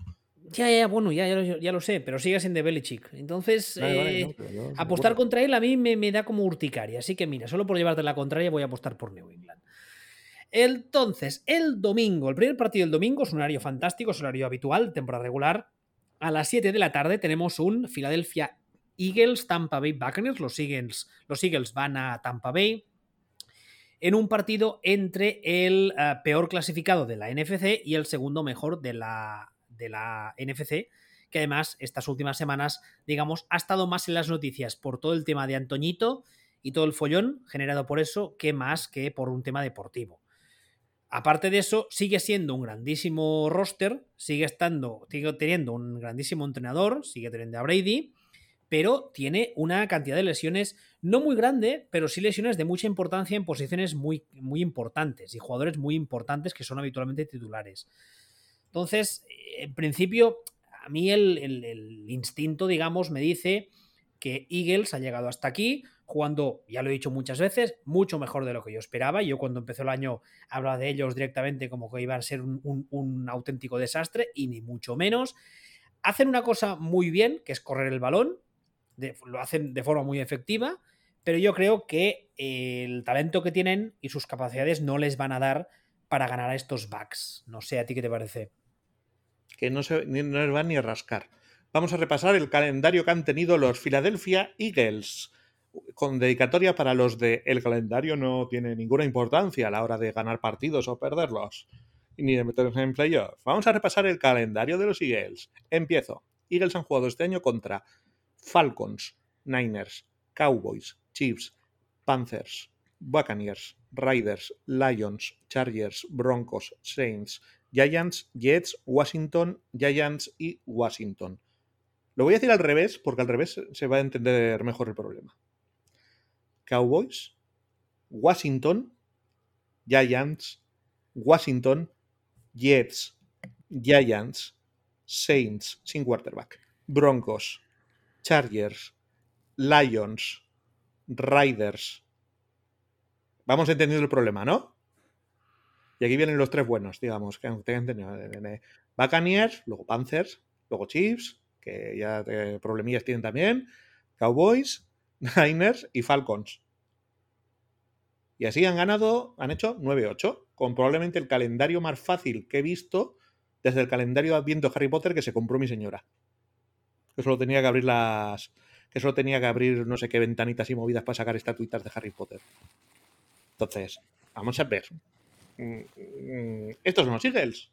Ya, ya, bueno, ya, ya, lo, sé, pero sigue siendo de Belichick. Entonces, eh, apostar contra él a mí me, me, da como urticaria. Así que mira, solo por llevarte la contraria voy a apostar por New England. Entonces, el domingo, el primer partido del domingo es un horario fantástico, es un horario habitual, temporada regular. A las 7 de la tarde tenemos un Philadelphia Eagles, Tampa Bay Buccaneers. Los Eagles, los Eagles van a Tampa Bay en un partido entre el eh, peor clasificado de la NFC y el segundo mejor de la, de la NFC, que además estas últimas semanas, digamos, ha estado más en las noticias por todo el tema de Antoñito y todo el follón generado por eso que más que por un tema deportivo. Aparte de eso, sigue siendo un grandísimo roster, sigue estando, sigue teniendo un grandísimo entrenador, sigue teniendo a Brady, pero tiene una cantidad de lesiones no muy grande, pero sí lesiones de mucha importancia en posiciones muy, muy importantes y jugadores muy importantes que son habitualmente titulares. Entonces, en principio, a mí el, el instinto, digamos, me dice que Eagles ha llegado hasta aquí, jugando, ya lo he dicho muchas veces, mucho mejor de lo que yo esperaba. Yo cuando empezó el año hablaba de ellos directamente como que iban a ser un, auténtico desastre y ni mucho menos. Hacen una cosa muy bien, que es correr el balón, lo hacen de forma muy efectiva, pero yo creo que el talento que tienen y sus capacidades no les van a dar para ganar a estos backs. No sé, ¿a ti qué te parece? Que no, se, no les van ni a rascar. Vamos a repasar el calendario que han tenido los Philadelphia Eagles con dedicatoria para los de el calendario no tiene ninguna importancia a la hora de ganar partidos o perderlos, ni de meterse en playoff. Vamos a repasar el calendario de los Eagles. Empiezo. Eagles han jugado este año contra Falcons, Niners, Cowboys, Chiefs, Panthers, Buccaneers, Riders, Lions, Chargers, Broncos, Saints, Giants, Jets, Washington, Giants y Washington. Lo voy a decir al revés, porque al revés se va a entender mejor el problema. Cowboys, Washington, Giants, Washington, Jets, Giants, Saints sin quarterback, Broncos, Chargers, Lions, Riders. Vamos entendiendo el problema, ¿no? Y aquí vienen los tres buenos, digamos, que tengan entendido. Buccaneers, luego Panthers, luego Chiefs, que ya eh, problemillas tienen también, Cowboys, Niners y Falcons. Y así han ganado, han hecho 9-8, con probablemente el calendario más fácil que he visto desde el calendario de Adviento Harry Potter que se compró mi señora. Que solo tenía que abrir las. Que solo tenía que abrir no sé qué ventanitas y movidas para sacar estatuitas de Harry Potter. Entonces, vamos a ver. Mm, mm, estos son los Eagles.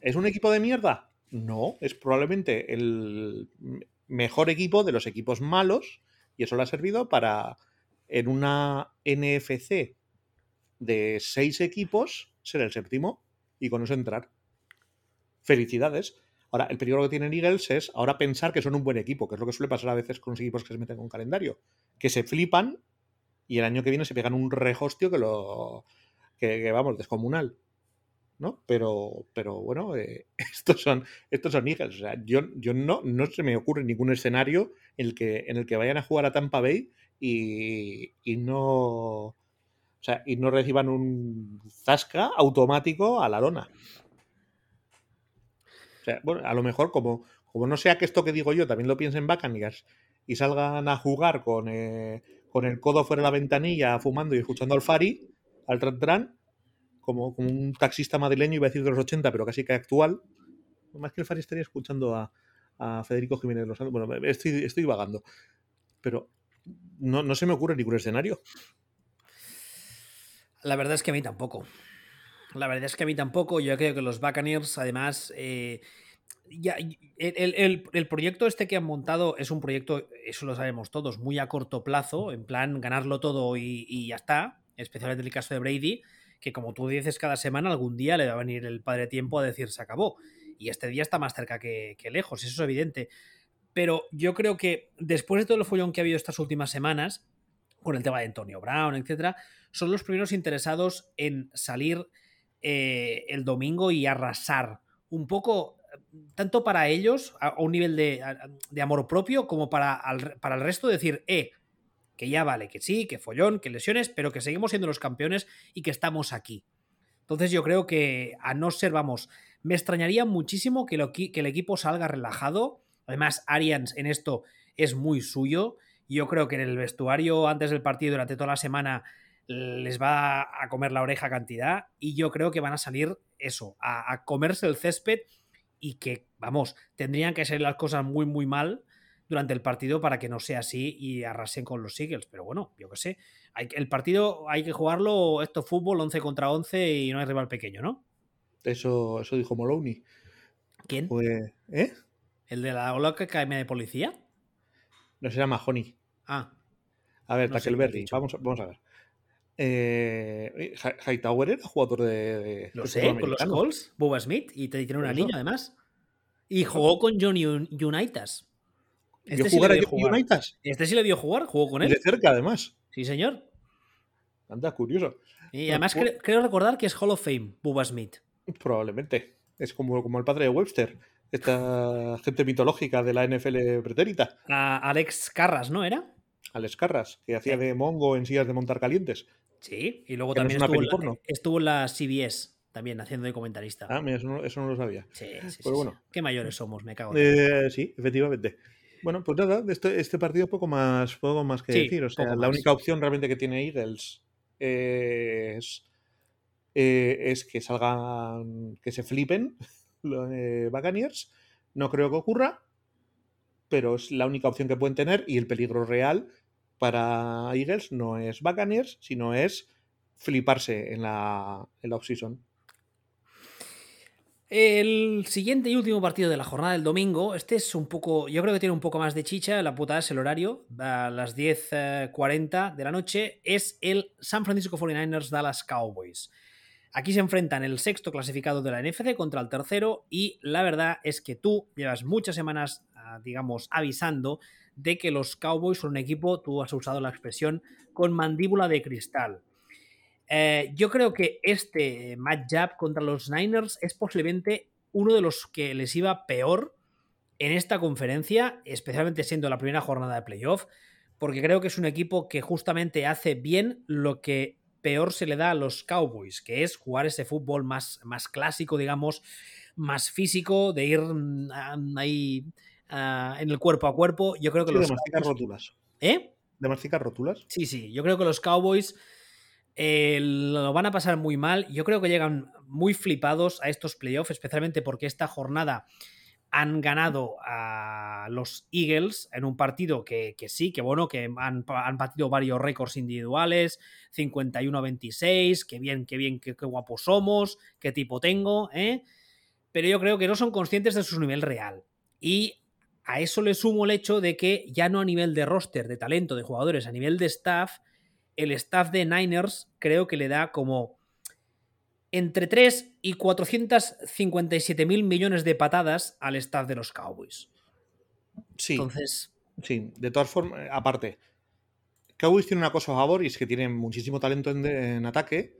¿Es un equipo de mierda? No, es probablemente el mejor equipo de los equipos malos y eso le ha servido para, en una NFC de seis equipos, ser el séptimo y con eso entrar. Felicidades. Ahora, el peligro que tienen Eagles es ahora pensar que son un buen equipo, que es lo que suele pasar a veces con los equipos que se meten con calendario, que se flipan y el año que viene se pegan un rehostio que lo que, vamos, descomunal. ¿No? Pero, pero bueno, eh, estos son estos son Eagles. O sea, yo, yo no, no se me ocurre ningún escenario en el, que, en el que vayan a jugar a Tampa Bay y, y no. O sea, y no reciban un zasca automático a la lona. O sea, bueno, a lo mejor como, como no sea que esto que digo yo también lo piensen Buccaneers y salgan a jugar con, eh, con el codo fuera de la ventanilla, fumando y escuchando al Fari, al Tran como, como un taxista madrileño, iba a decir de los 80, pero casi que actual. Más que el Fari estaría escuchando a, a Federico Jiménez Lozano. Bueno, estoy, estoy vagando. Pero no, se me ocurre ningún escenario. La verdad es que a mí tampoco. La verdad es que a mí tampoco. Yo creo que los Buccaneers, además, eh, ya, el, proyecto este que han montado es un proyecto, eso lo sabemos todos, muy a corto plazo, en plan ganarlo todo y, ya está, especialmente en el caso de Brady, que como tú dices cada semana, algún día le va a venir el padre tiempo a decir se acabó. Y este día está más cerca que, que lejos, eso es evidente. Pero yo creo que después de todo el follón que ha habido estas últimas semanas, con el tema de Antonio Brown, etcétera, son los primeros interesados en salir eh, el domingo y arrasar. Un poco tanto para ellos, a, un nivel de, de, amor propio, como para, para el resto, decir, eh, que ya vale, que sí, que follón, que lesiones, pero que seguimos siendo los campeones y que estamos aquí. Entonces yo creo que a no ser, vamos, me extrañaría muchísimo que, el equipo salga relajado. Además, Arians en esto es muy suyo. Yo creo que en el vestuario antes del partido durante toda la semana les va a comer la oreja cantidad y yo creo que van a salir eso, a, comerse el césped y que, vamos, tendrían que ser las cosas muy, muy mal durante el partido para que no sea así y arrasen con los Eagles. Pero bueno, yo qué sé. Hay, el partido hay que jugarlo, esto fútbol, 11 contra 11 y no hay rival pequeño, ¿no? Eso, eso dijo Moloney. ¿Quién? Pues, ¿Eh? ¿El de la Ola Academia de Policía? No se llama Honey. Ah. A ver, no Tackleberry, vamos, vamos a ver. Eh, Hightower era jugador de. Lo sé, con los Colts, Boba Smith, y tiene una niña además. Y jugó con Johnny Unitas. Este sí jugar a Unitas? Este sí le vio jugar, jugó con él. de cerca, además. Sí, señor. Anda, curioso. Y además creo, recordar que es Hall of Fame, Boba Smith. Probablemente. Es como, como el padre de Webster, esta gente mitológica de la NFL pretérita. Alex Carras, ¿no era? Alex Carras, que hacía de mongo en sillas de montar calientes. Sí, y luego también estuvo, en la, estuvo, en la, CBS, también haciendo de comentarista. Ah, mira, eso no, lo sabía. Sí, sí, pues bueno. Qué mayores somos, me cago. Eh, sí, efectivamente. Bueno, pues nada, este, este partido poco más, poco más que decir. O sea, la única opción realmente que tiene Eagles es, eh, es que salgan, que se flipen los eh, No creo que ocurra, pero es la única opción que pueden tener y el peligro real para Eagles no es Buccaneers, sino es fliparse en la, en la offseason. El siguiente y último partido de la jornada del domingo, este es un poco, yo creo que tiene un poco más de chicha, la puta es el horario, a las 10.40 de la noche, es el San Francisco 49ers Dallas Cowboys. Aquí se enfrentan el sexto clasificado de la NFC contra el tercero y la verdad es que tú llevas muchas semanas, ah, digamos, avisando de que los Cowboys son un equipo, tú has usado la expresión, con mandíbula de cristal. Eh, yo creo que este matchup contra los Niners es posiblemente uno de los que les iba peor en esta conferencia, especialmente siendo la primera jornada de playoff, porque creo que es un equipo que justamente hace bien lo que peor se le da a los Cowboys, que es jugar ese fútbol más, más clásico, digamos, más físico, de ir mm, ahí ah, en el cuerpo a cuerpo. Yo creo que los. De rótulas. ¿Eh? De rótulas. Sí, sí. Yo creo que los Cowboys eh, lo van a pasar muy mal. Yo creo que llegan muy flipados a estos playoffs, especialmente porque esta jornada han ganado a los Eagles en un partido que, sí, que bueno, que han, batido varios récords individuales, 51-26, qué bien, qué bien, qué, guapos somos, qué tipo tengo, ¿eh? Pero yo creo que no son conscientes de su nivel real. Y a eso le sumo el hecho de que ya no a nivel de roster, de talento, de jugadores, a nivel de staff, el staff de Niners creo que le da como entre 3 y 457 mil millones de patadas al staff de los Cowboys. Sí. Entonces. Sí, de todas formas, aparte, Cowboys tiene una cosa a favor y es que tienen muchísimo talento en, ataque.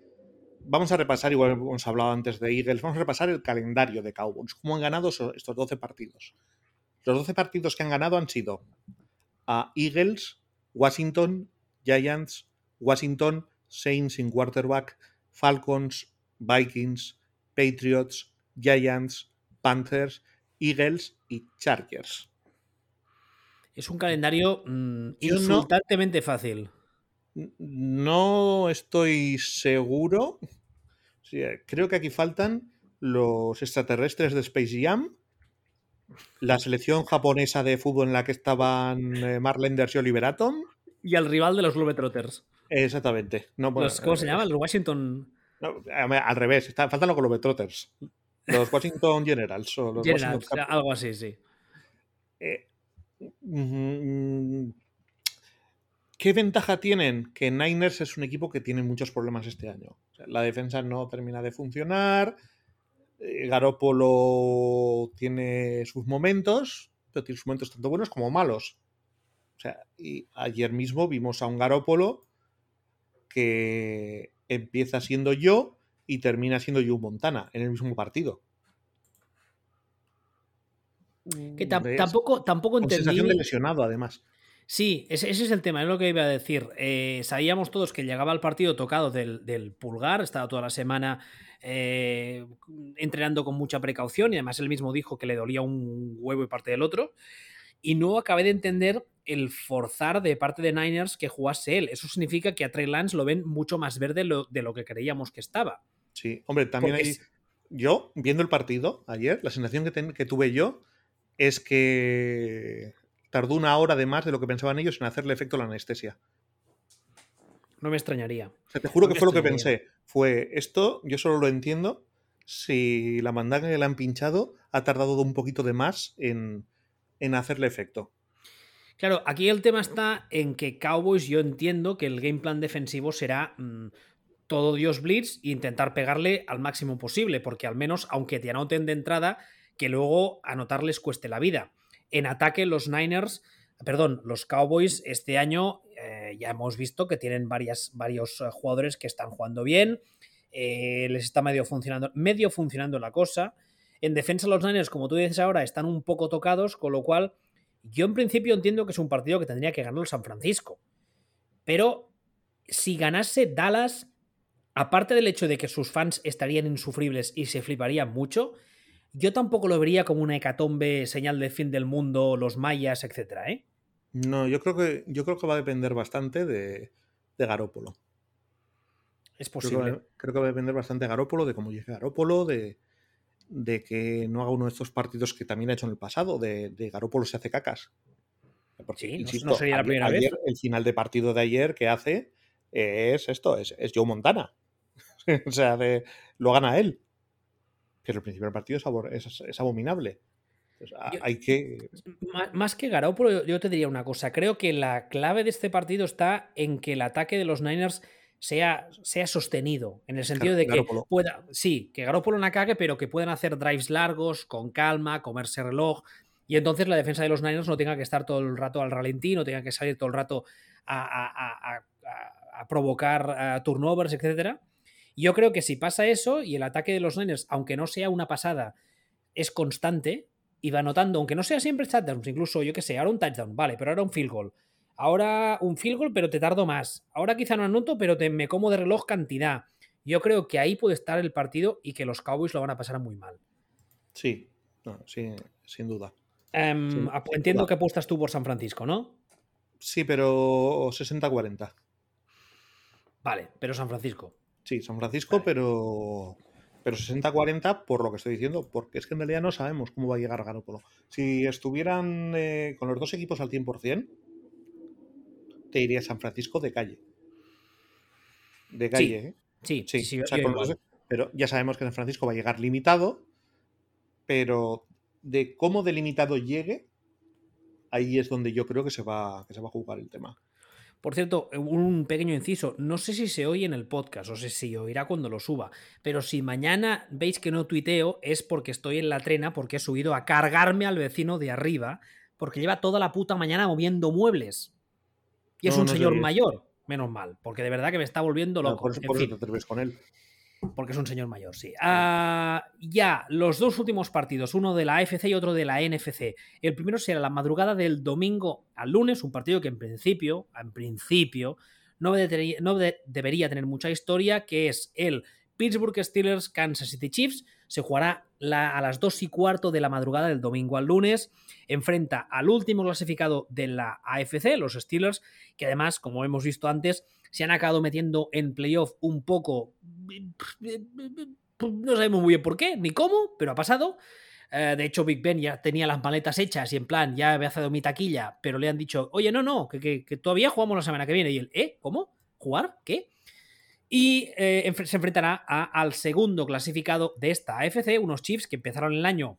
Vamos a repasar, igual hemos hablado antes de Eagles, vamos a repasar el calendario de Cowboys, cómo han ganado estos 12 partidos. Los 12 partidos que han ganado han sido a Eagles, Washington, Giants, Washington, Saints sin quarterback, Falcons, Vikings, Patriots, Giants, Panthers, Eagles y Chargers. Es un calendario mm, insultantemente fácil. No estoy seguro. creo que aquí faltan los extraterrestres de Space Jam, la selección japonesa de fútbol en la que estaban eh, Marlenders y Oliver Atom. Y al rival de los Globetrotters. Exactamente. No, ¿Cómo se llama? ¿Los Washington? al revés, faltan los Globetrotters. Los Washington Generals. O los Generals, algo así, sí. Eh, mm, ¿Qué ventaja tienen? Que Niners es un equipo que tiene muchos problemas este año. la defensa no termina de funcionar. Eh, Garópolo tiene sus momentos, pero tiene sus momentos tanto buenos como malos. O sea, y ayer mismo vimos a un Garópolo que empieza siendo yo y termina siendo Joe Montana en el mismo partido. Que tampoco, tampoco entendí. sensación de lesionado, además. Sí, ese, es el tema, es lo que iba a decir. Eh, sabíamos todos que llegaba al partido tocado del, pulgar, estaba toda la semana eh, entrenando con mucha precaución y además él mismo dijo que le dolía un huevo y parte del otro. Y no acabé de entender el forzar de parte de Niners que jugase él. Eso significa que a Trey Lance lo ven mucho más verde de lo que creíamos que estaba. Sí, hombre, también hay... Yo, viendo el partido ayer, la sensación que, que tuve yo es que tardó una hora de más de lo que pensaban ellos en hacerle efecto la anestesia. No me extrañaría. te juro que fue lo que pensé. Fue esto, yo solo lo entiendo si la mandanga que le han pinchado ha tardado un poquito de más en, en hacerle efecto. Claro, aquí el tema está en que Cowboys yo entiendo que el game plan defensivo será mm, todo Dios Blitz e intentar pegarle al máximo posible, porque al menos, aunque te anoten de entrada, que luego anotarles cueste la vida. En ataque, los Niners, perdón, los Cowboys este año eh, ya hemos visto que tienen varias, varios eh, jugadores que están jugando bien, eh, les está medio funcionando, medio funcionando la cosa. En defensa, los Niners, como tú dices ahora, están un poco tocados, con lo cual yo en principio entiendo que es un partido que tendría que ganar el San Francisco. Pero si ganase Dallas, aparte del hecho de que sus fans estarían insufribles y se fliparían mucho, yo tampoco lo vería como una hecatombe, señal de fin del mundo, los mayas, etcétera, ¿eh? No, yo creo que, yo creo que va a depender bastante de, de Garópolo. Es posible. Creo que, va, a depender bastante de Garópolo, de cómo llegue Garópolo, de, de que no haga uno de estos partidos que también ha hecho en el pasado, de, de Garópolo se hace cacas. Porque, no, sería la primera vez. El final de partido de ayer que hace es esto, es, es Joe Montana. o sea, de, lo gana él pero el principio del partido es, abominable. hay que. Más que Garoppolo, yo te diría una cosa. Creo que la clave de este partido está en que el ataque de los Niners sea, sea sostenido. En el sentido de que pueda. Sí, que Garoppolo no cague, pero que puedan hacer drives largos, con calma, comerse reloj. Y entonces la defensa de los Niners no tenga que estar todo el rato al ralentí, no tenga que salir todo el rato a, a provocar turnovers, etcétera yo creo que si pasa eso y el ataque de los Niners, aunque no sea una pasada, es constante y va anotando, aunque no sea siempre touchdowns, incluso yo que sé, ahora un touchdown, vale, pero ahora un field goal. Ahora un field goal, pero te tardo más. Ahora quizá no anoto, pero te, me como de reloj cantidad. Yo creo que ahí puede estar el partido y que los Cowboys lo van a pasar muy mal. Sí, sí sin duda. Em, entiendo que apuestas tú por San Francisco, ¿no? Sí, pero 60-40. Vale, pero San Francisco. Sí, San Francisco, pero pero 60-40 por lo que estoy diciendo, porque es que en realidad no sabemos cómo va a llegar Garoppolo. Si estuvieran eh, con los dos equipos al 100%, te iría San Francisco de calle. De calle, ¿eh? Sí, sí, sí. pero ya sabemos que San Francisco va a llegar limitado, pero de cómo delimitado llegue, ahí es donde yo creo que se va, que se va a jugar el tema. Por cierto, un pequeño inciso, no sé si se oye en el podcast o sé si oirá cuando lo suba, pero si mañana veis que no tuiteo es porque estoy en la trena, porque he subido a cargarme al vecino de arriba, porque lleva toda la puta mañana moviendo muebles. Y es un señor mayor, menos mal, porque de verdad que me está volviendo loco. por, eso, te atreves con él. Porque es un señor mayor, sí. Ah, ya, los dos últimos partidos, uno de la AFC y otro de la NFC. El primero será la madrugada del domingo al lunes, un partido que en principio, en principio, no, debería tener mucha historia, que es el Pittsburgh Steelers Kansas City Chiefs. Se jugará a las 2 y cuarto de la madrugada del domingo al lunes. Enfrenta al último clasificado de la AFC, los Steelers, que además, como hemos visto antes, se han acabado metiendo en playoff un poco. No sabemos muy bien por qué ni cómo, pero ha pasado. Eh, de hecho, Big Ben ya tenía las maletas hechas y en plan, ya había hecho mi taquilla, pero le han dicho, oye, no, no, que, todavía jugamos la semana que viene. Y él, ¿eh? ¿Cómo? ¿Jugar? ¿Qué? Y eh, se enfrentará al segundo clasificado de esta AFC, unos Chiefs que empezaron el año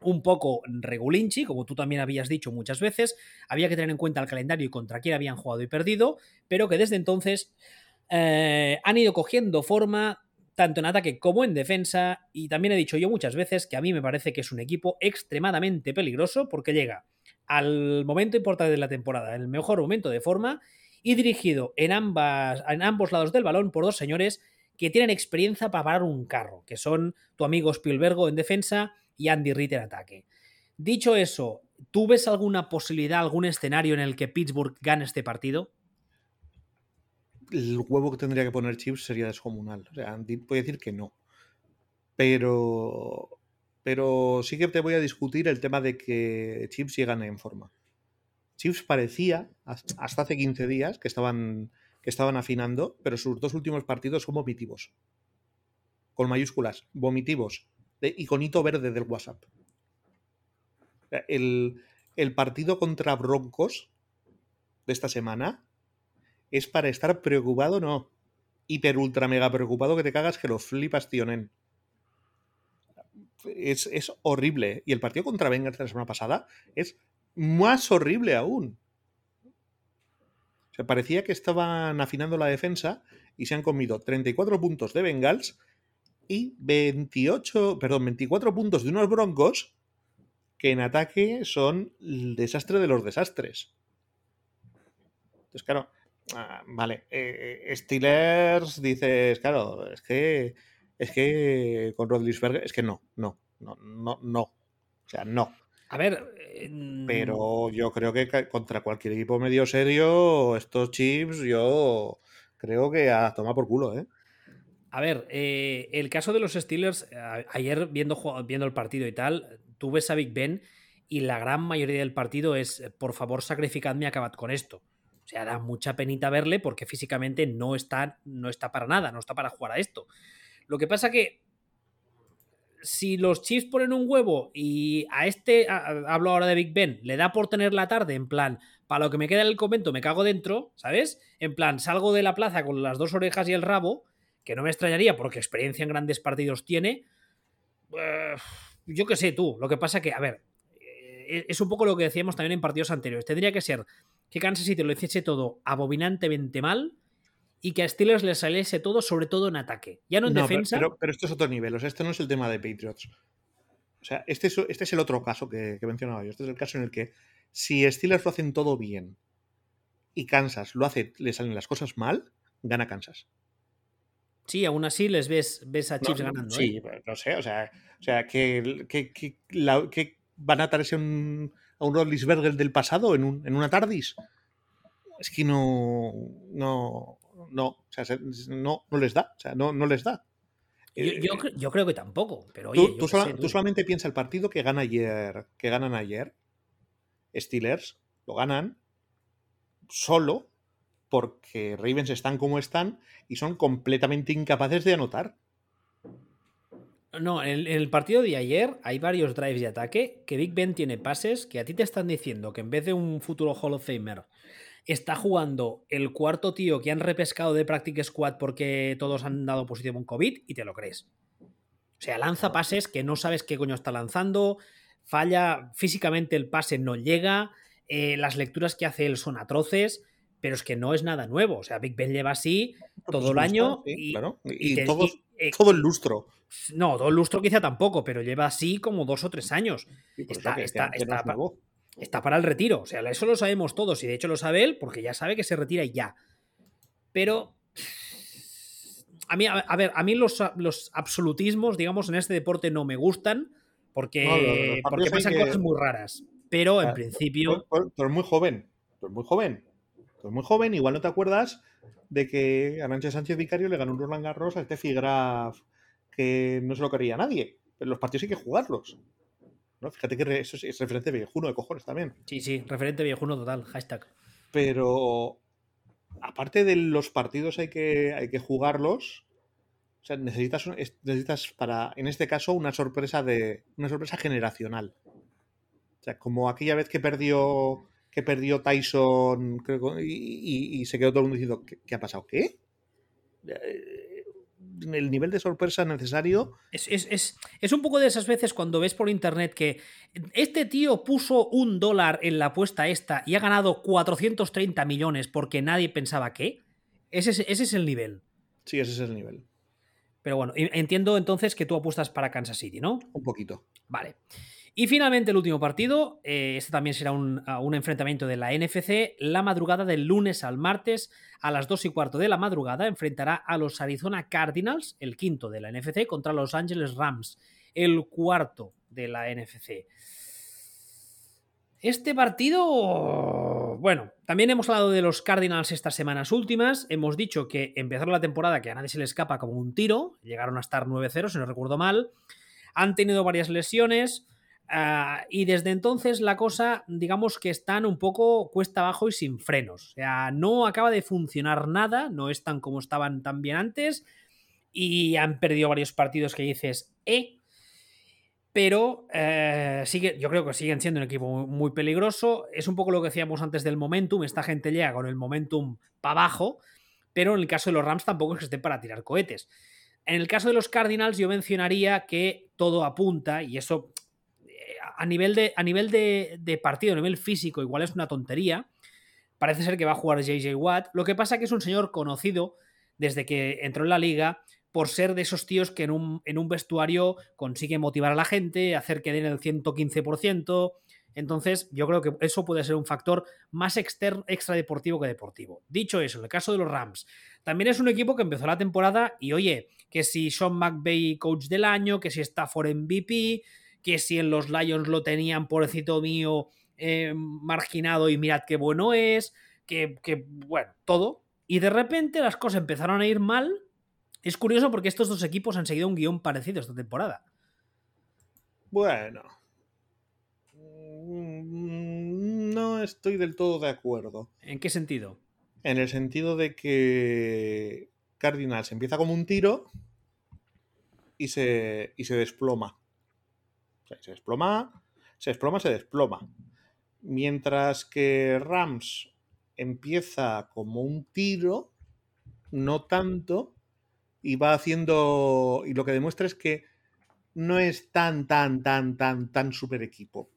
un poco regulinchi, como tú también habías dicho muchas veces, había que tener en cuenta el calendario y contra quién habían jugado y perdido, pero que desde entonces eh, han ido cogiendo forma tanto en ataque como en defensa, y también he dicho yo muchas veces que a mí me parece que es un equipo extremadamente peligroso porque llega al momento importante de la temporada, el mejor momento de forma, y dirigido en, ambas, en ambos lados del balón por dos señores que tienen experiencia para parar un carro, que son tu amigo Spielbergo en defensa y Andy Reid en ataque. Dicho eso, ¿tú ves alguna posibilidad, algún escenario en el que Pittsburgh gane este partido? El huevo que tendría que poner Chips sería descomunal. O sea, puede decir que no. Pero. Pero sí que te voy a discutir el tema de que Chips llegan en forma. Chips parecía, hasta hace 15 días, que estaban, que estaban afinando, pero sus dos últimos partidos son vomitivos. Con mayúsculas, vomitivos. De iconito verde del WhatsApp. El, el partido contra Broncos de esta semana es para estar preocupado, no. Hiper, ultra, mega preocupado que te cagas que lo flipas, tionen. Es, es horrible. Y el partido contra Bengals de la semana pasada es más horrible aún. Se parecía que estaban afinando la defensa y se han comido 34 puntos de Bengals y 28, perdón, 24 puntos de unos Broncos que en ataque son el desastre de los desastres. Entonces, claro, ah, vale, eh, eh, Steelers dices, claro, es que es que con Rodlisberger es que no, no, no, no, no. O sea, no. A ver. Pero yo creo que contra cualquier equipo medio serio, estos chips, yo creo que a tomar por culo, ¿eh? A ver, eh, el caso de los Steelers, ayer viendo, viendo el partido y tal, tú ves a Big Ben y la gran mayoría del partido es, por favor, sacrificadme, acabad con esto. O sea, da mucha penita verle porque físicamente no está, no está para nada, no está para jugar a esto. Lo que pasa que si los Chiefs ponen un huevo y a este, hablo ahora de Big Ben, le da por tener la tarde, en plan, para lo que me queda en el convento me cago dentro, ¿sabes? En plan, salgo de la plaza con las dos orejas y el rabo, que no me extrañaría porque experiencia en grandes partidos tiene. Yo qué sé tú, lo que pasa que, a ver, eh, es un poco lo que decíamos también en partidos anteriores. Tendría que ser que Kansas City lo hiciese todo abominantemente mal y que a Steelers le saliese todo, sobre todo en ataque. Ya no en defensa. Pero, pero, esto es otro nivel, o sea, este no es el tema de Patriots. O sea, este es, este es el otro caso que, que mencionaba yo. Este es el caso en el que si Steelers lo hacen todo bien y Kansas lo hace, le salen las cosas mal, gana Kansas. Sí, aún así les ves, ves a Chips ganando. Sí, ¿eh? no sé, o sea, o sea que, que, que, la, que van a traerse un, a un Rodlisberger del pasado en, un, en una TARDIS. Es que no, no, no, o sea, no, no les da, o sea, no, no les da. Yo, yo, eh, yo, creo que tampoco, pero oye, tú, tú, sola, sé, tú, solamente piensa el partido que gana ayer, que ganan ayer, Steelers, lo ganan solo porque Ravens están como están y son completamente incapaces de anotar. No, en el, partido de ayer hay varios drives de ataque que Big Ben tiene pases que a ti te están diciendo que en vez de un futuro Hall of Famer está jugando el cuarto tío que han repescado de Practice Squad porque todos han dado positivo en COVID y te lo crees. O sea, lanza pases que no sabes qué coño está lanzando, falla físicamente el pase, no llega, eh, las lecturas que hace él son atroces, pero es que no es nada nuevo. O sea, Big Ben lleva así todo pues el año sí, y, claro. y, y, te, todo, y, todo el lustro. No, todo el lustro quizá tampoco, pero lleva así como dos o tres años. está, está, está, está, para el retiro. O sea, eso lo sabemos todos y de hecho lo sabe él porque ya sabe que se retira y ya. Pero a mí, a, ver, a mí los, los, absolutismos, digamos, en este deporte no me gustan porque, no, no, porque pasan que... cosas muy raras. Pero en principio. Tú, tú, eres muy joven. Tú eres muy joven. Tú eres muy joven, igual no te acuerdas de que Arancha Sánchez Vicario le ganó un Roland Garros a este Graf que no se lo quería nadie. Pero los partidos hay que jugarlos. ¿No? Fíjate que eso es, es, referente viejuno de cojones también. Sí, sí, referente viejuno total, hashtag. Pero aparte de los partidos hay que, hay que jugarlos. O sea, necesitas, necesitas para, en este caso, una sorpresa de. una sorpresa generacional. O sea, como aquella vez que perdió. que perdió Tyson creo, y, y, y, se quedó todo el mundo diciendo, ¿qué, qué ha pasado? ¿Qué? El nivel de sorpresa necesario. Es, es, es, es, un poco de esas veces cuando ves por internet que este tío puso un dólar en la apuesta esta y ha ganado 430 millones porque nadie pensaba que. Ese es, ese es el nivel. Sí, ese es el nivel. Pero bueno, entiendo entonces que tú apuestas para Kansas City, ¿no? Un poquito. Vale. Y finalmente el último partido, eh, este también será un, un, enfrentamiento de la NFC, la madrugada del lunes al martes a las 2 y cuarto de la madrugada enfrentará a los Arizona Cardinals, el quinto de la NFC, contra los Angeles Rams, el cuarto de la NFC. Este partido, bueno, también hemos hablado de los Cardinals estas semanas últimas. Hemos dicho que empezaron la temporada que a nadie se le escapa como un tiro. Llegaron a estar 9-0, si no recuerdo mal. Han tenido varias lesiones. Uh, y desde entonces la cosa, digamos que están un poco cuesta abajo y sin frenos. O sea, no acaba de funcionar nada, no están como estaban tan bien antes y han perdido varios partidos que dices, eh, pero eh, sigue, yo creo que siguen siendo un equipo muy, peligroso. Es un poco lo que decíamos antes del momentum. Esta gente llega con el momentum para abajo, pero en el caso de los Rams tampoco es que esté para tirar cohetes. En el caso de los Cardinals, yo mencionaría que todo apunta, y eso a nivel de, a nivel de, partido, a nivel físico, igual es una tontería. Parece ser que va a jugar JJ Watt. Lo que pasa es que es un señor conocido desde que entró en la liga por ser de esos tíos que en un, en un vestuario consigue motivar a la gente, hacer que den el 115%. Entonces, yo creo que eso puede ser un factor más extra deportivo que deportivo. Dicho eso, en el caso de los Rams, también es un equipo que empezó la temporada y oye, que si Sean McVay coach del año, que si está for MVP, que si en los Lions lo tenían, pobrecito mío, eh, marginado y mirad qué bueno es, que, que, bueno, todo. Y de repente las cosas empezaron a ir mal es curioso porque estos dos equipos han seguido un guion parecido esta temporada. Bueno. Mm, no estoy del todo de acuerdo. ¿En qué sentido? En el sentido de que Cardinals empieza como un tiro y se, y se desploma. Se desploma, se desploma, se desploma. Mientras que Rams empieza como un tiro, no tanto, y va haciendo. Y lo que demuestra es que no es tan, tan, tan, tan, tan super equipo.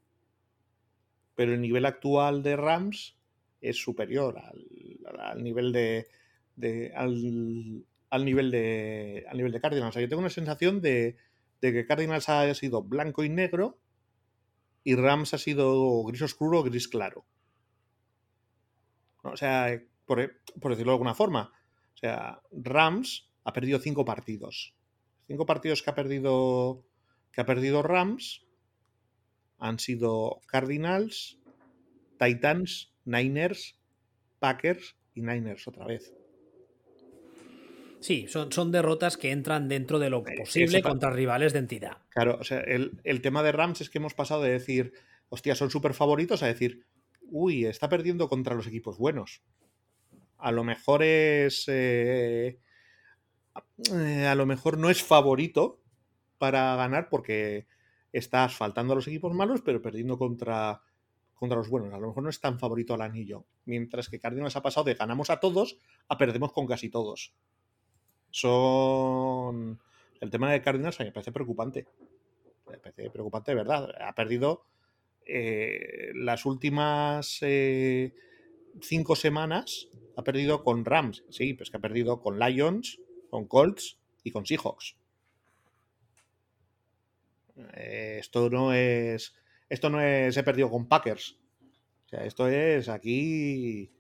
Pero el nivel actual de Rams es superior al, nivel de. al, nivel de. al nivel de Cardinals. O sea, yo tengo una sensación de, de que Cardinals haya sido blanco y negro y Rams ha sido gris oscuro o gris claro. O sea, por, por decirlo de alguna forma. O sea, Rams ha perdido cinco partidos. Cinco partidos que ha perdido que ha perdido Rams han sido Cardinals, Titans, Niners, Packers y Niners otra vez. Sí, son, son derrotas que entran dentro de lo eh, posible contra rivales de entidad. Claro, o sea, el, tema de Rams es que hemos pasado de decir, hostia, son súper favoritos a decir, uy, está perdiendo contra los equipos buenos. A lo mejor es eh, eh, a lo mejor no es favorito para ganar porque estás faltando a los equipos malos, pero perdiendo contra, contra los buenos. A lo mejor no es tan favorito al anillo. Mientras que Cardinals ha pasado de ganamos a todos a perdemos con casi todos. Son. El tema de Cardinals me parece preocupante. Me parece preocupante de verdad. Ha perdido eh, las últimas eh, cinco semanas. Ha perdido con Rams, sí, pues que ha perdido con Lions, con Colts y con Seahawks. Eh, esto no es. Esto no es. He perdido con Packers. O sea, esto es. Aquí.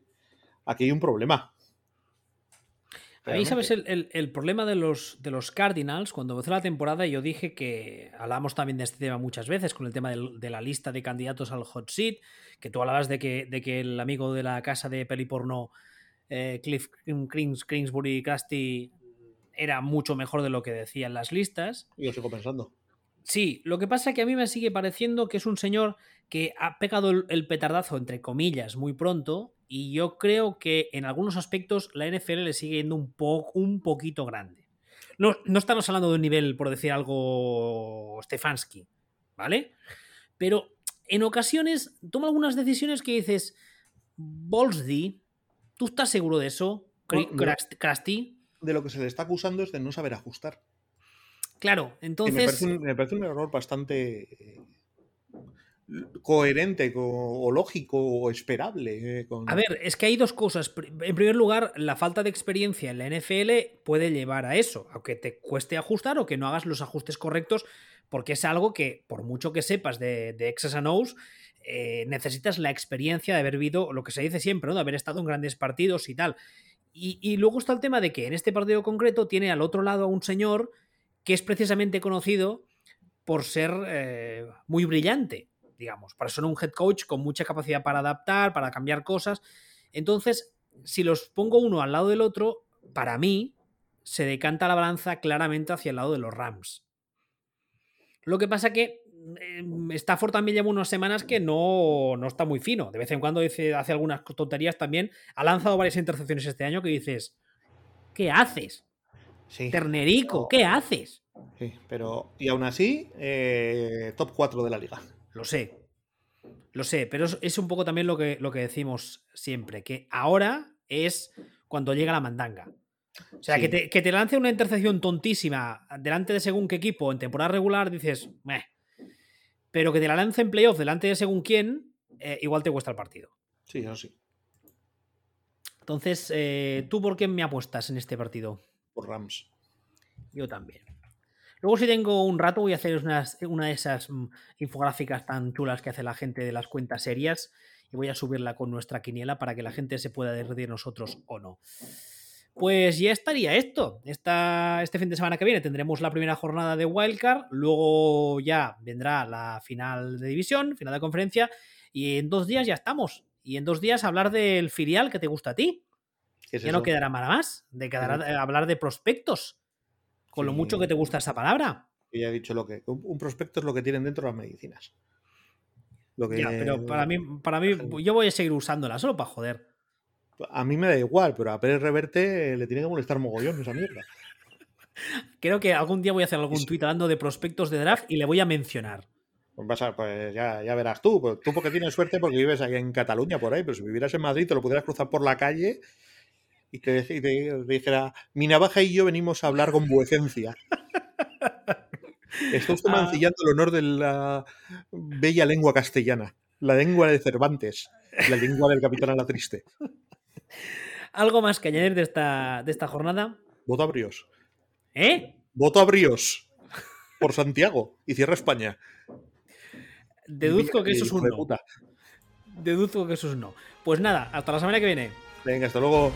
Aquí hay un problema. Ahí sabes el, problema de los, de los Cardinals. Cuando empezó la temporada, yo dije que hablamos también de este tema muchas veces, con el tema de, la lista de candidatos al hot seat, que tú hablabas de que, de que el amigo de la casa de peli porno, eh, Cliff Kingsbury Casty, era mucho mejor de lo que decían las listas. Yo sigo pensando. Sí, lo que pasa es que a mí me sigue pareciendo que es un señor que ha pegado el, petardazo, entre comillas, muy pronto, y yo creo que en algunos aspectos la NFL le sigue yendo un, un poquito grande. No, no estamos hablando de un nivel, por decir algo, Stefanski, ¿vale? Pero en ocasiones toma algunas decisiones que dices, Bolsdy, ¿tú estás seguro de eso? Krusty? de lo que se le está acusando es de no saber ajustar. Claro, entonces. Me parece, un, error bastante eh, coherente o, lógico o esperable. Eh, a ver, es que hay dos cosas. En primer lugar, la falta de experiencia en la NFL puede llevar a eso, aunque te cueste ajustar o que no hagas los ajustes correctos, porque es algo que, por mucho que sepas de, de X's and O's, eh, necesitas la experiencia de haber vivido lo que se dice siempre, ¿no? de haber estado en grandes partidos y tal. Y, luego está el tema de que en este partido concreto tiene al otro lado a un señor que es precisamente conocido por ser eh, muy brillante. Digamos. Para eso un head coach con mucha capacidad para adaptar, para cambiar cosas. Entonces, si los pongo uno al lado del otro, para mí se decanta la balanza claramente hacia el lado de los Rams. Lo que pasa que em, Stafford también lleva unas semanas que no, no, está muy fino. De vez en cuando dice, hace algunas tonterías también. Ha lanzado varias intercepciones este año que dices, ¿qué haces? Sí, Ternerico, ¿qué haces? Sí, pero y aún así, eh, top 4 de la liga. Lo sé. Lo sé, pero es, un poco también lo que, lo que decimos siempre, que ahora es cuando llega la mandanga. O sea, Sí. que, te, que te lance una intercepción tontísima delante de según qué equipo en temporada regular, dices, meh. Pero que te la lance en playoff delante de según quién, eh, igual te cuesta el partido. Sí, eso sí, Entonces, eh, ¿tú por qué me apuestas en este partido? por Rams. Yo también. Luego, si tengo un rato, voy a hacer unas- una de esas mm, infográficas tan chulas que hace la gente de las cuentas serias y voy a subirla con nuestra quiniela para que la gente se pueda reír de nosotros o no. Pues ya estaría esto. Esta, este fin de semana que viene tendremos la primera jornada de Wildcard, luego ya vendrá la final de división, final de conferencia, y en dos días ya estamos. Y en dos días hablar del filial que te gusta a ti. ¿Qué es Ya no quedará para más. De quedará hablar de prospectos. Con lo mucho que te gusta esa palabra. Yo ya he dicho lo que. Un, prospecto es lo que tienen dentro las medicinas. Lo que, Ya, pero para mí, para mí, yo voy a seguir usándola solo para joder. A mí me da igual, pero a Pérez Reverte le tiene que molestar mogollón esa mierda. Creo que algún día voy a hacer algún tuit hablando de prospectos de draft y le voy a mencionar. Pues, vas a- pues ya, ya verás tú. Pues tú porque tienes suerte porque vives aquí en Cataluña por ahí, pero si vivieras en Madrid te lo pudieras cruzar por la calle y te, y te- te dijera, mi navaja y yo venimos a hablar con vuecencia. Está usted Ah. mancillando el honor de la bella lengua castellana, la lengua de Cervantes, la lengua del capitán a la triste. ¿Algo más que añadir de esta, de esta jornada? Voto a Brios. ¿Eh? Voto a Brios. Por Santiago. Y cierra España. Deduzco que eso es un de no. puta. Deduzco que eso es un no. Pues nada, hasta la semana que viene. Venga, hasta luego.